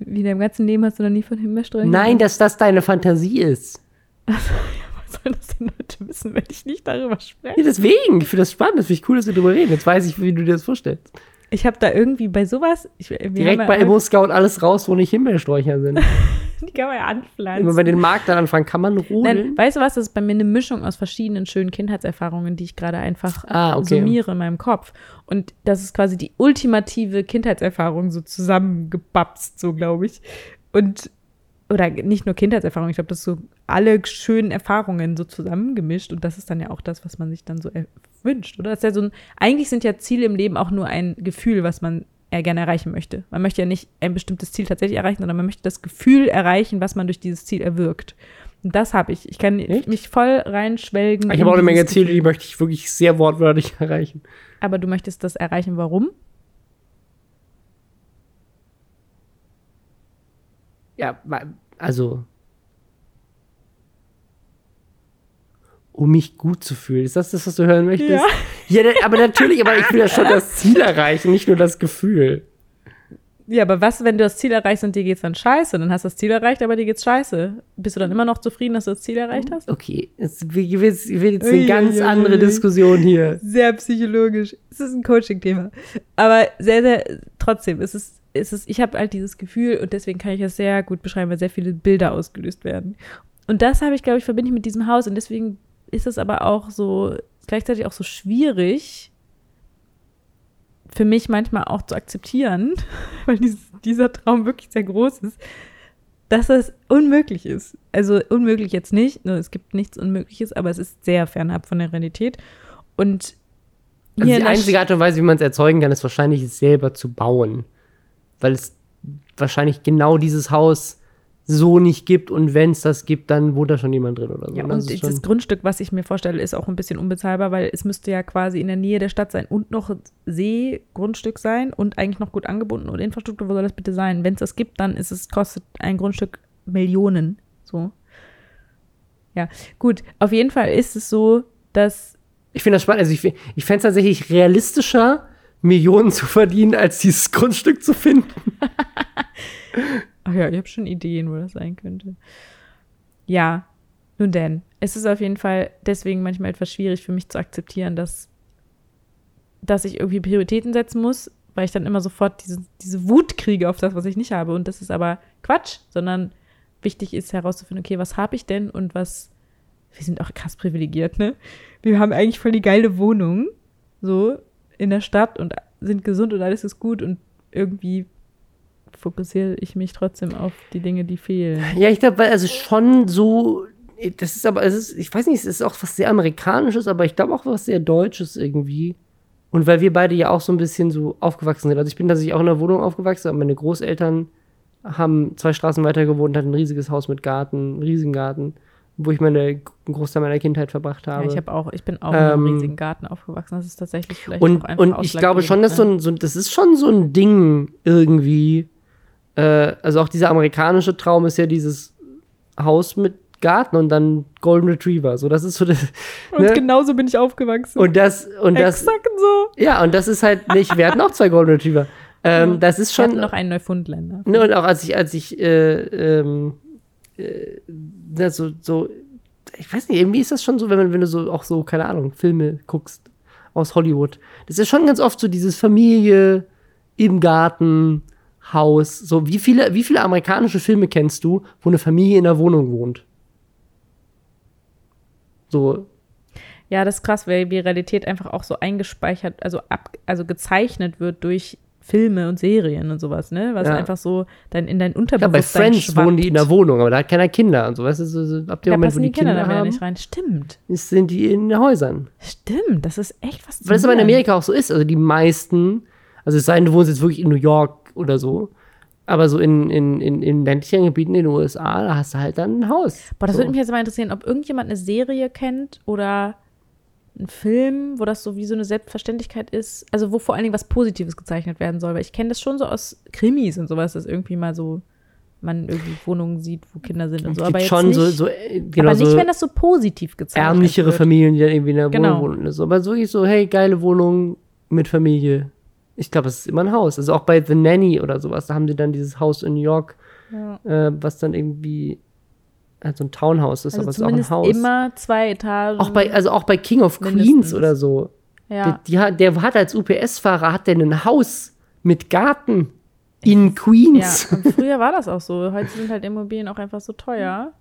Wie in deinem ganzen Leben hast du noch nie von Himbeersträuchen Nein, dass das deine Fantasie ist. Was sollen das denn Leute wissen, wenn ich nicht darüber spreche? Ja, deswegen, ich finde das spannend, das finde ich cool, dass wir darüber reden. Jetzt weiß ich, wie du dir das vorstellst. Ich habe da irgendwie bei sowas. Ich, Direkt ja bei Immo Scout alles raus, wo nicht Himbeersträucher sind. Die kann man ja anpflanzen. Wenn man bei den Markt dann anfangen, kann man Nein, rodeln. weißt du was? Das ist bei mir eine Mischung aus verschiedenen schönen Kindheitserfahrungen, die ich gerade einfach Ah, okay. summiere in meinem Kopf. Und das ist quasi die ultimative Kindheitserfahrung so zusammengebapst, so glaube ich. Und, oder nicht nur Kindheitserfahrung, ich glaube, das ist so alle schönen Erfahrungen so zusammengemischt. Und das ist dann ja auch das, was man sich dann so wünscht, oder? Das ist ja so ein, eigentlich sind ja Ziele im Leben auch nur ein Gefühl, was man eher gerne erreichen möchte. Man möchte ja nicht ein bestimmtes Ziel tatsächlich erreichen, sondern man möchte das Gefühl erreichen, was man durch dieses Ziel erwirkt. Und das habe ich. Ich kann Echt? mich voll reinschwelgen. Ich habe auch eine Menge Ziele, die möchte ich wirklich sehr wortwörtlich erreichen. Aber du möchtest das erreichen, warum? Ja, also. Um mich gut zu fühlen. Ist das das, was du hören möchtest? Ja. Ja, aber natürlich, aber ich will ja schon das Ziel erreichen, nicht nur das Gefühl. Ja, aber was, wenn du das Ziel erreichst und dir geht's dann scheiße? Dann hast du das Ziel erreicht, aber dir geht's scheiße. Bist du dann immer noch zufrieden, dass du das Ziel erreicht hast? Okay, es, will jetzt, jetzt eine ganz andere. Diskussion hier. Sehr psychologisch. Es ist ein Coaching-Thema. Aber sehr, sehr, trotzdem, es ist, es ist, ich habe halt dieses Gefühl und deswegen kann ich es sehr gut beschreiben, weil sehr viele Bilder ausgelöst werden. Und das habe ich, glaube ich, verbinde ich mit diesem Haus und deswegen ist es aber auch so, gleichzeitig auch so schwierig, für mich manchmal auch zu akzeptieren, weil dieses, dieser Traum wirklich sehr groß ist, dass es unmöglich ist. Also unmöglich jetzt nicht, ne, es gibt nichts Unmögliches, aber es ist sehr fernab von der Realität. Und Also die einzige Art und Weise, wie man es erzeugen kann, ist wahrscheinlich, es selber zu bauen. Weil es wahrscheinlich genau dieses Haus so nicht gibt und wenn es das gibt, dann wohnt da schon jemand drin oder so. Ja, Ne? und Das schon- Grundstück, was ich mir vorstelle, ist auch ein bisschen unbezahlbar, weil es müsste ja quasi in der Nähe der Stadt sein und noch Seegrundstück sein und eigentlich noch gut angebunden und Infrastruktur, wo soll das bitte sein? Wenn es das gibt, dann ist es, kostet ein Grundstück Millionen. So. Ja, gut. Auf jeden Fall ist es so, dass Ich finde das spannend. Also ich, ich fände es tatsächlich realistischer, Millionen zu verdienen, als dieses Grundstück zu finden. Ach ja, ich habe schon Ideen, wo das sein könnte. Ja, nun denn. Es ist auf jeden Fall deswegen manchmal etwas schwierig für mich zu akzeptieren, dass, dass ich irgendwie Prioritäten setzen muss, weil ich dann immer sofort diese, diese Wut kriege auf das, was ich nicht habe. Und das ist aber Quatsch, sondern wichtig ist herauszufinden, okay, was habe ich denn und was. Wir sind auch krass privilegiert, ne? Wir haben eigentlich voll die geile Wohnung, so in der Stadt und sind gesund und alles ist gut und irgendwie fokussiere ich mich trotzdem auf die Dinge, die fehlen. Ja, ich glaube, also schon so, das ist aber, es ist, ich weiß nicht, es ist auch was sehr Amerikanisches, aber ich glaube auch was sehr Deutsches irgendwie. Und weil wir beide ja auch so ein bisschen so aufgewachsen sind. Also ich bin tatsächlich auch in einer Wohnung aufgewachsen, aber meine Großeltern haben zwei Straßen weiter gewohnt, hatten ein riesiges Haus mit Garten, einen riesigen Garten, wo ich meine einen Großteil meiner Kindheit verbracht habe. Ja, ich habe auch, ich bin auch in einem Ähm, riesigen Garten aufgewachsen. Das ist tatsächlich vielleicht auch und, einfach und ich glaube schon, dass so ein, so, das ist schon so ein Ding irgendwie. Äh, also auch dieser amerikanische Traum ist ja dieses Haus mit Garten und dann Golden Retriever. So, das ist so das. ne? Und ne? genauso bin ich aufgewachsen. Und das, und das, Exakt so. ja, und das ist halt nicht, wir hatten auch zwei Golden Retriever. Ähm, das ist Ich hatte schon, noch einen Neufundländer. ne, und auch als ich, als ich, äh, ähm, äh, na, so, so, ich weiß nicht, irgendwie ist das schon so, wenn man, wenn du so, auch so, keine Ahnung, Filme guckst aus Hollywood. Das ist schon ganz oft so dieses Familie im Garten, Haus, so, wie viele, wie viele amerikanische Filme kennst du, wo eine Familie in der Wohnung wohnt? So, Ja, das ist krass, weil die Realität einfach auch so eingespeichert, also ab, also gezeichnet wird durch Filme und Serien und sowas, ne? Was Ja. einfach so dann in dein ja, bei Unterbewusstsein Friends schwappt. wohnen die in der Wohnung, aber da hat keiner Kinder und so, weißt du, so, so, ab dem Da Moment, wo die die Kinder, Kinder, da haben, nicht rein. Stimmt. ist, sind die in den Häusern. Stimmt, das ist echt faszinierend. Weil das aber in Amerika auch so ist. Also die meisten, also es sei denn, du wohnst jetzt wirklich in New York oder so, aber so in, in, in, in ländlichen Gebieten in den USA, da hast du halt dann ein Haus. Boah, das so. würde mich jetzt mal interessieren, ob irgendjemand eine Serie kennt oder einen Film, wo das so wie so eine Selbstverständlichkeit ist, also wo vor allen Dingen was Positives gezeichnet werden soll. Weil ich kenne das schon so aus Krimis und sowas, dass irgendwie mal so man irgendwie Wohnungen sieht, wo Kinder sind und so. Aber schon nicht, so, so, äh, genau, aber nicht, so wenn das so positiv gezeichnet ärmlichere wird. Familien, die dann irgendwie in der Genau. Wohnung wohnen. So. Aber so wirklich so, hey, geile Wohnung mit Familie. Ich glaube, es ist immer ein Haus. Also auch bei The Nanny oder sowas, da haben die dann dieses Haus in New York, Ja. äh, was dann irgendwie halt so ein Townhouse ist, Also aber es ist auch ein Haus. immer zwei Etagen. Auch bei, also auch bei King of Queens Mindestens. oder so Ja. Der, die, hat- der hat als UPS-Fahrer hat der ein Haus mit Garten in Ja, Queens. und früher war das auch so. Heute sind halt Immobilien auch einfach so teuer.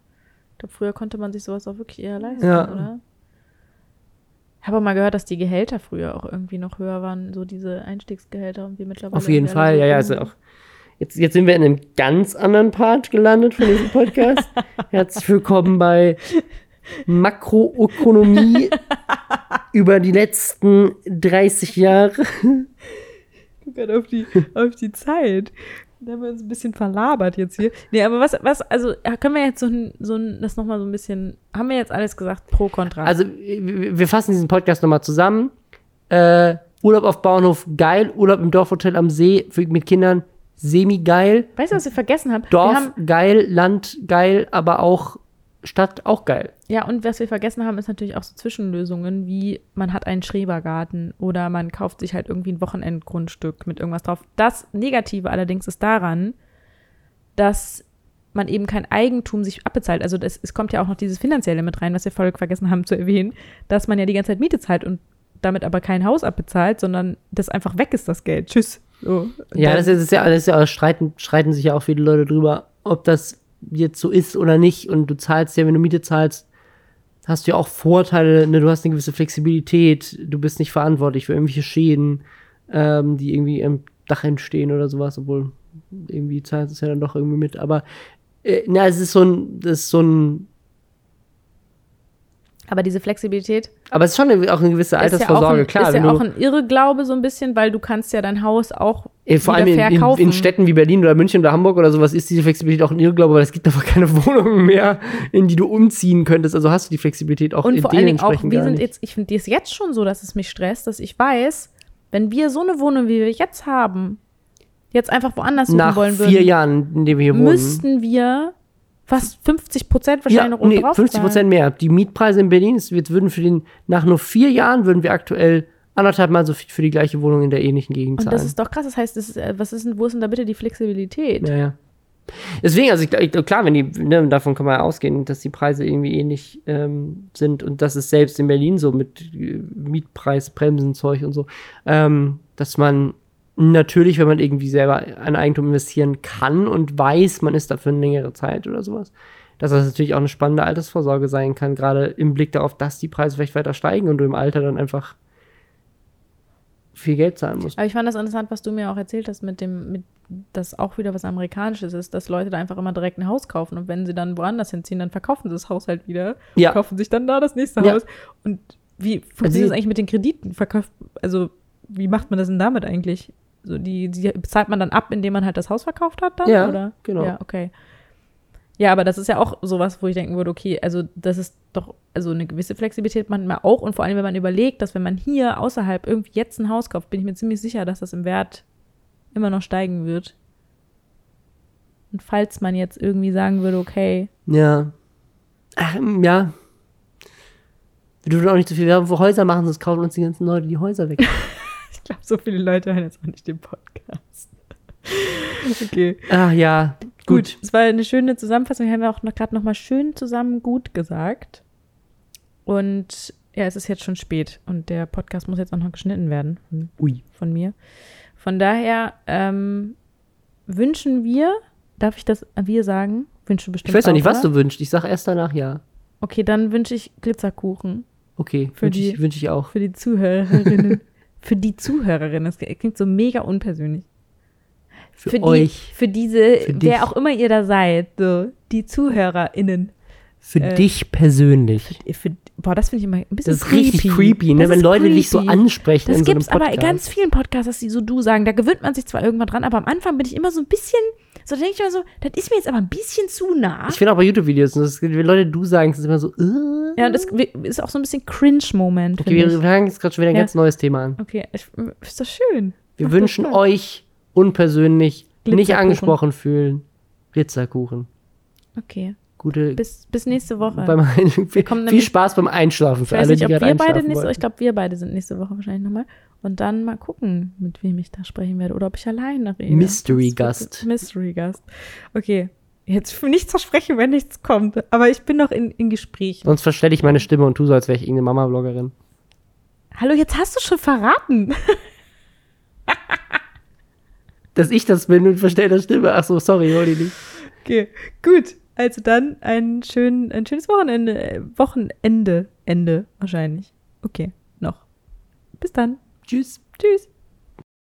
Ich glaube, früher konnte man sich sowas auch wirklich eher leisten, Ja. oder? Ich habe mal gehört, dass die Gehälter früher auch irgendwie noch höher waren, so diese Einstiegsgehälter und wir mittlerweile. Auf jeden Fall, ja, ja, also auch. Jetzt, jetzt sind wir in einem ganz anderen Part gelandet von diesem Podcast. Herzlich willkommen bei Makroökonomie über die letzten 30 Jahre. Guck auf die, auf die Zeit. Da haben wir uns ein bisschen verlabert jetzt hier. Nee, aber was, was, also können wir jetzt so, ein, so das nochmal so ein bisschen, haben wir jetzt alles gesagt, pro, contra? Also, wir wir fassen diesen Podcast nochmal zusammen. Äh, Urlaub auf Bauernhof, geil. Urlaub im Dorfhotel am See für, mit Kindern, semi-geil. weißt du, was wir vergessen haben? Wir Dorf, haben, geil. Land, geil. Aber auch Stadt, auch geil. ja, und was wir vergessen haben, ist natürlich auch so Zwischenlösungen, wie man hat einen Schrebergarten oder man kauft sich halt irgendwie ein Wochenendgrundstück mit irgendwas drauf. Das Negative allerdings ist daran, dass man eben kein Eigentum sich abbezahlt. Also das, es kommt ja auch noch dieses Finanzielle mit rein, was wir voll vergessen haben zu erwähnen, dass man ja die ganze Zeit Miete zahlt und damit aber kein Haus abbezahlt, sondern das einfach weg ist, das Geld. Tschüss. So. Ja, Dann- das ist, das ist ja, das ist ja streiten, streiten sich ja auch viele Leute drüber, ob das jetzt so ist oder nicht. Und du zahlst ja, wenn du Miete zahlst, hast du ja auch Vorteile, ne? du hast eine gewisse Flexibilität, du bist nicht verantwortlich für irgendwelche Schäden, ähm, die irgendwie am Dach entstehen oder sowas, obwohl irgendwie zahlst du es ja dann doch irgendwie mit. Aber äh, na, es ist so ein, das ist so ein, aber diese Flexibilität aber es ist schon auch eine gewisse Altersvorsorge, ist ja ein, klar. ist ja auch ein Irrglaube so ein bisschen, weil du kannst ja dein Haus auch Vor allem in, in, in Städten wie Berlin oder München oder Hamburg oder sowas ist diese Flexibilität auch ein Irrglaube, weil es gibt einfach keine Wohnungen mehr, in die du umziehen könntest. Also hast du die Flexibilität auch Und in vor allen Dingen auch, wir sind jetzt, ich finde es jetzt schon so, dass es mich stresst, dass ich weiß, wenn wir so eine Wohnung, wie wir jetzt haben, jetzt einfach woanders suchen Nach wollen vier würden, Jahren, in denen wir hier wohnen. müssten wir fast 50 Prozent wahrscheinlich ja, noch nee, drauf 50 Prozent mehr. Die Mietpreise in Berlin, wir würden für den, nach nur vier Jahren würden wir aktuell anderthalb Mal so viel für die gleiche Wohnung in der ähnlichen Gegend Und zahlen. das ist doch krass. Das heißt, das ist, äh, was ist denn, wo ist denn da bitte die Flexibilität? Ja, ja. Deswegen, also ich, klar, wenn die, ne, davon kann man ja ausgehen, dass die Preise irgendwie ähnlich ähm, sind und das ist selbst in Berlin so mit äh, Mietpreisbremsen, Zeug und so, ähm, dass man natürlich, wenn man irgendwie selber ein Eigentum investieren kann und weiß, man ist dafür eine längere Zeit oder sowas, dass das natürlich auch eine spannende Altersvorsorge sein kann, gerade im Blick darauf, dass die Preise vielleicht weiter steigen und du im Alter dann einfach viel Geld zahlen musst. Aber ich fand das interessant, was du mir auch erzählt hast, mit dem, mit, dass auch wieder was Amerikanisches ist, dass Leute da einfach immer direkt ein Haus kaufen und wenn sie dann woanders hinziehen, dann verkaufen sie das Haus halt wieder, Ja. kaufen sich dann da das nächste Ja. Haus. Und wie Also funktioniert die- das eigentlich mit den Krediten? Verkauft, also wie macht man das denn damit eigentlich? So die, die bezahlt man dann ab, indem man halt das Haus verkauft hat dann? Ja, oder? genau. Ja, okay. Ja, aber das ist ja auch sowas, wo ich denken würde, okay, also das ist doch, also eine gewisse Flexibilität manchmal auch und vor allem, wenn man überlegt, dass wenn man hier außerhalb irgendwie jetzt ein Haus kauft, bin ich mir ziemlich sicher, dass das im Wert immer noch steigen wird. Und falls man jetzt irgendwie sagen würde, okay, Ja. Ach, ähm, ja. Wir dürfen auch nicht so viel Werbung für Häuser machen, sonst kaufen uns die ganzen Leute die Häuser weg. ich glaube, so viele Leute hören jetzt auch nicht den Podcast. okay. Ach ja, Gut, gut. es war eine schöne Zusammenfassung. Wir haben ja auch noch gerade noch mal schön zusammen gut gesagt. Und ja, es ist jetzt schon spät und der Podcast muss jetzt auch noch geschnitten werden von, Ui. von mir. Von daher ähm, wünschen wir, darf ich das wir sagen? Wünschen bestimmt Ich weiß noch nicht, was du wünschst. Ich sag erst danach ja. Okay, dann wünsche ich Glitzerkuchen Okay, Für wünsche ich, wünsch ich auch. für die Zuhörerinnen. für die Zuhörerinnen. Das klingt so mega unpersönlich. Für, für euch, Die, für diese, Für wer auch immer ihr da seid, so, die ZuhörerInnen. für äh, dich persönlich. Für, boah, das finde ich immer ein bisschen Das ist richtig creepy, ne? Das wenn Leute dich so creepy. ansprechen Das in so einem gibt's aber in Podcast. ganz vielen Podcasts, dass die so du sagen. Da gewöhnt man sich zwar irgendwann dran, aber am Anfang bin ich immer so ein bisschen, so denke ich immer so, das ist mir jetzt aber ein bisschen zu nah. ich finde auch bei YouTube-Videos, wenn Leute du sagen, ist es immer so, äh. Ja, das ist auch so ein bisschen Cringe-Moment. Okay, wir fangen jetzt gerade schon wieder ein Ja. ganz neues Thema an. Okay, ist doch schön. Wir Mach das wünschen euch unpersönlich nicht angesprochen fühlen. Glitzerkuchen. Okay, Gute. bis, bis nächste Woche. beim viel, viel Spaß beim Einschlafen ich für alle, nicht, die gerade wir beide nächste ich glaube, wir beide sind nächste Woche wahrscheinlich nochmal. Und dann mal gucken, mit wem ich da sprechen werde oder ob ich alleine rede. Mystery Gast. Mystery Gast. Okay. Jetzt nichts versprechen, wenn nichts kommt. Aber ich bin noch in, in Gesprächen. Sonst verstelle ich meine Stimme und tu so, als wäre ich irgendeine Mama-Bloggerin. Hallo, jetzt hast du schon verraten. Dass ich das bin und verstellter Stimme. Ach so, sorry, hol die nicht. Okay, gut. Also dann ein, schön, ein schönes Wochenende. Wochenende. Ende wahrscheinlich. Okay, noch. Bis dann. Tschüss. Tschüss.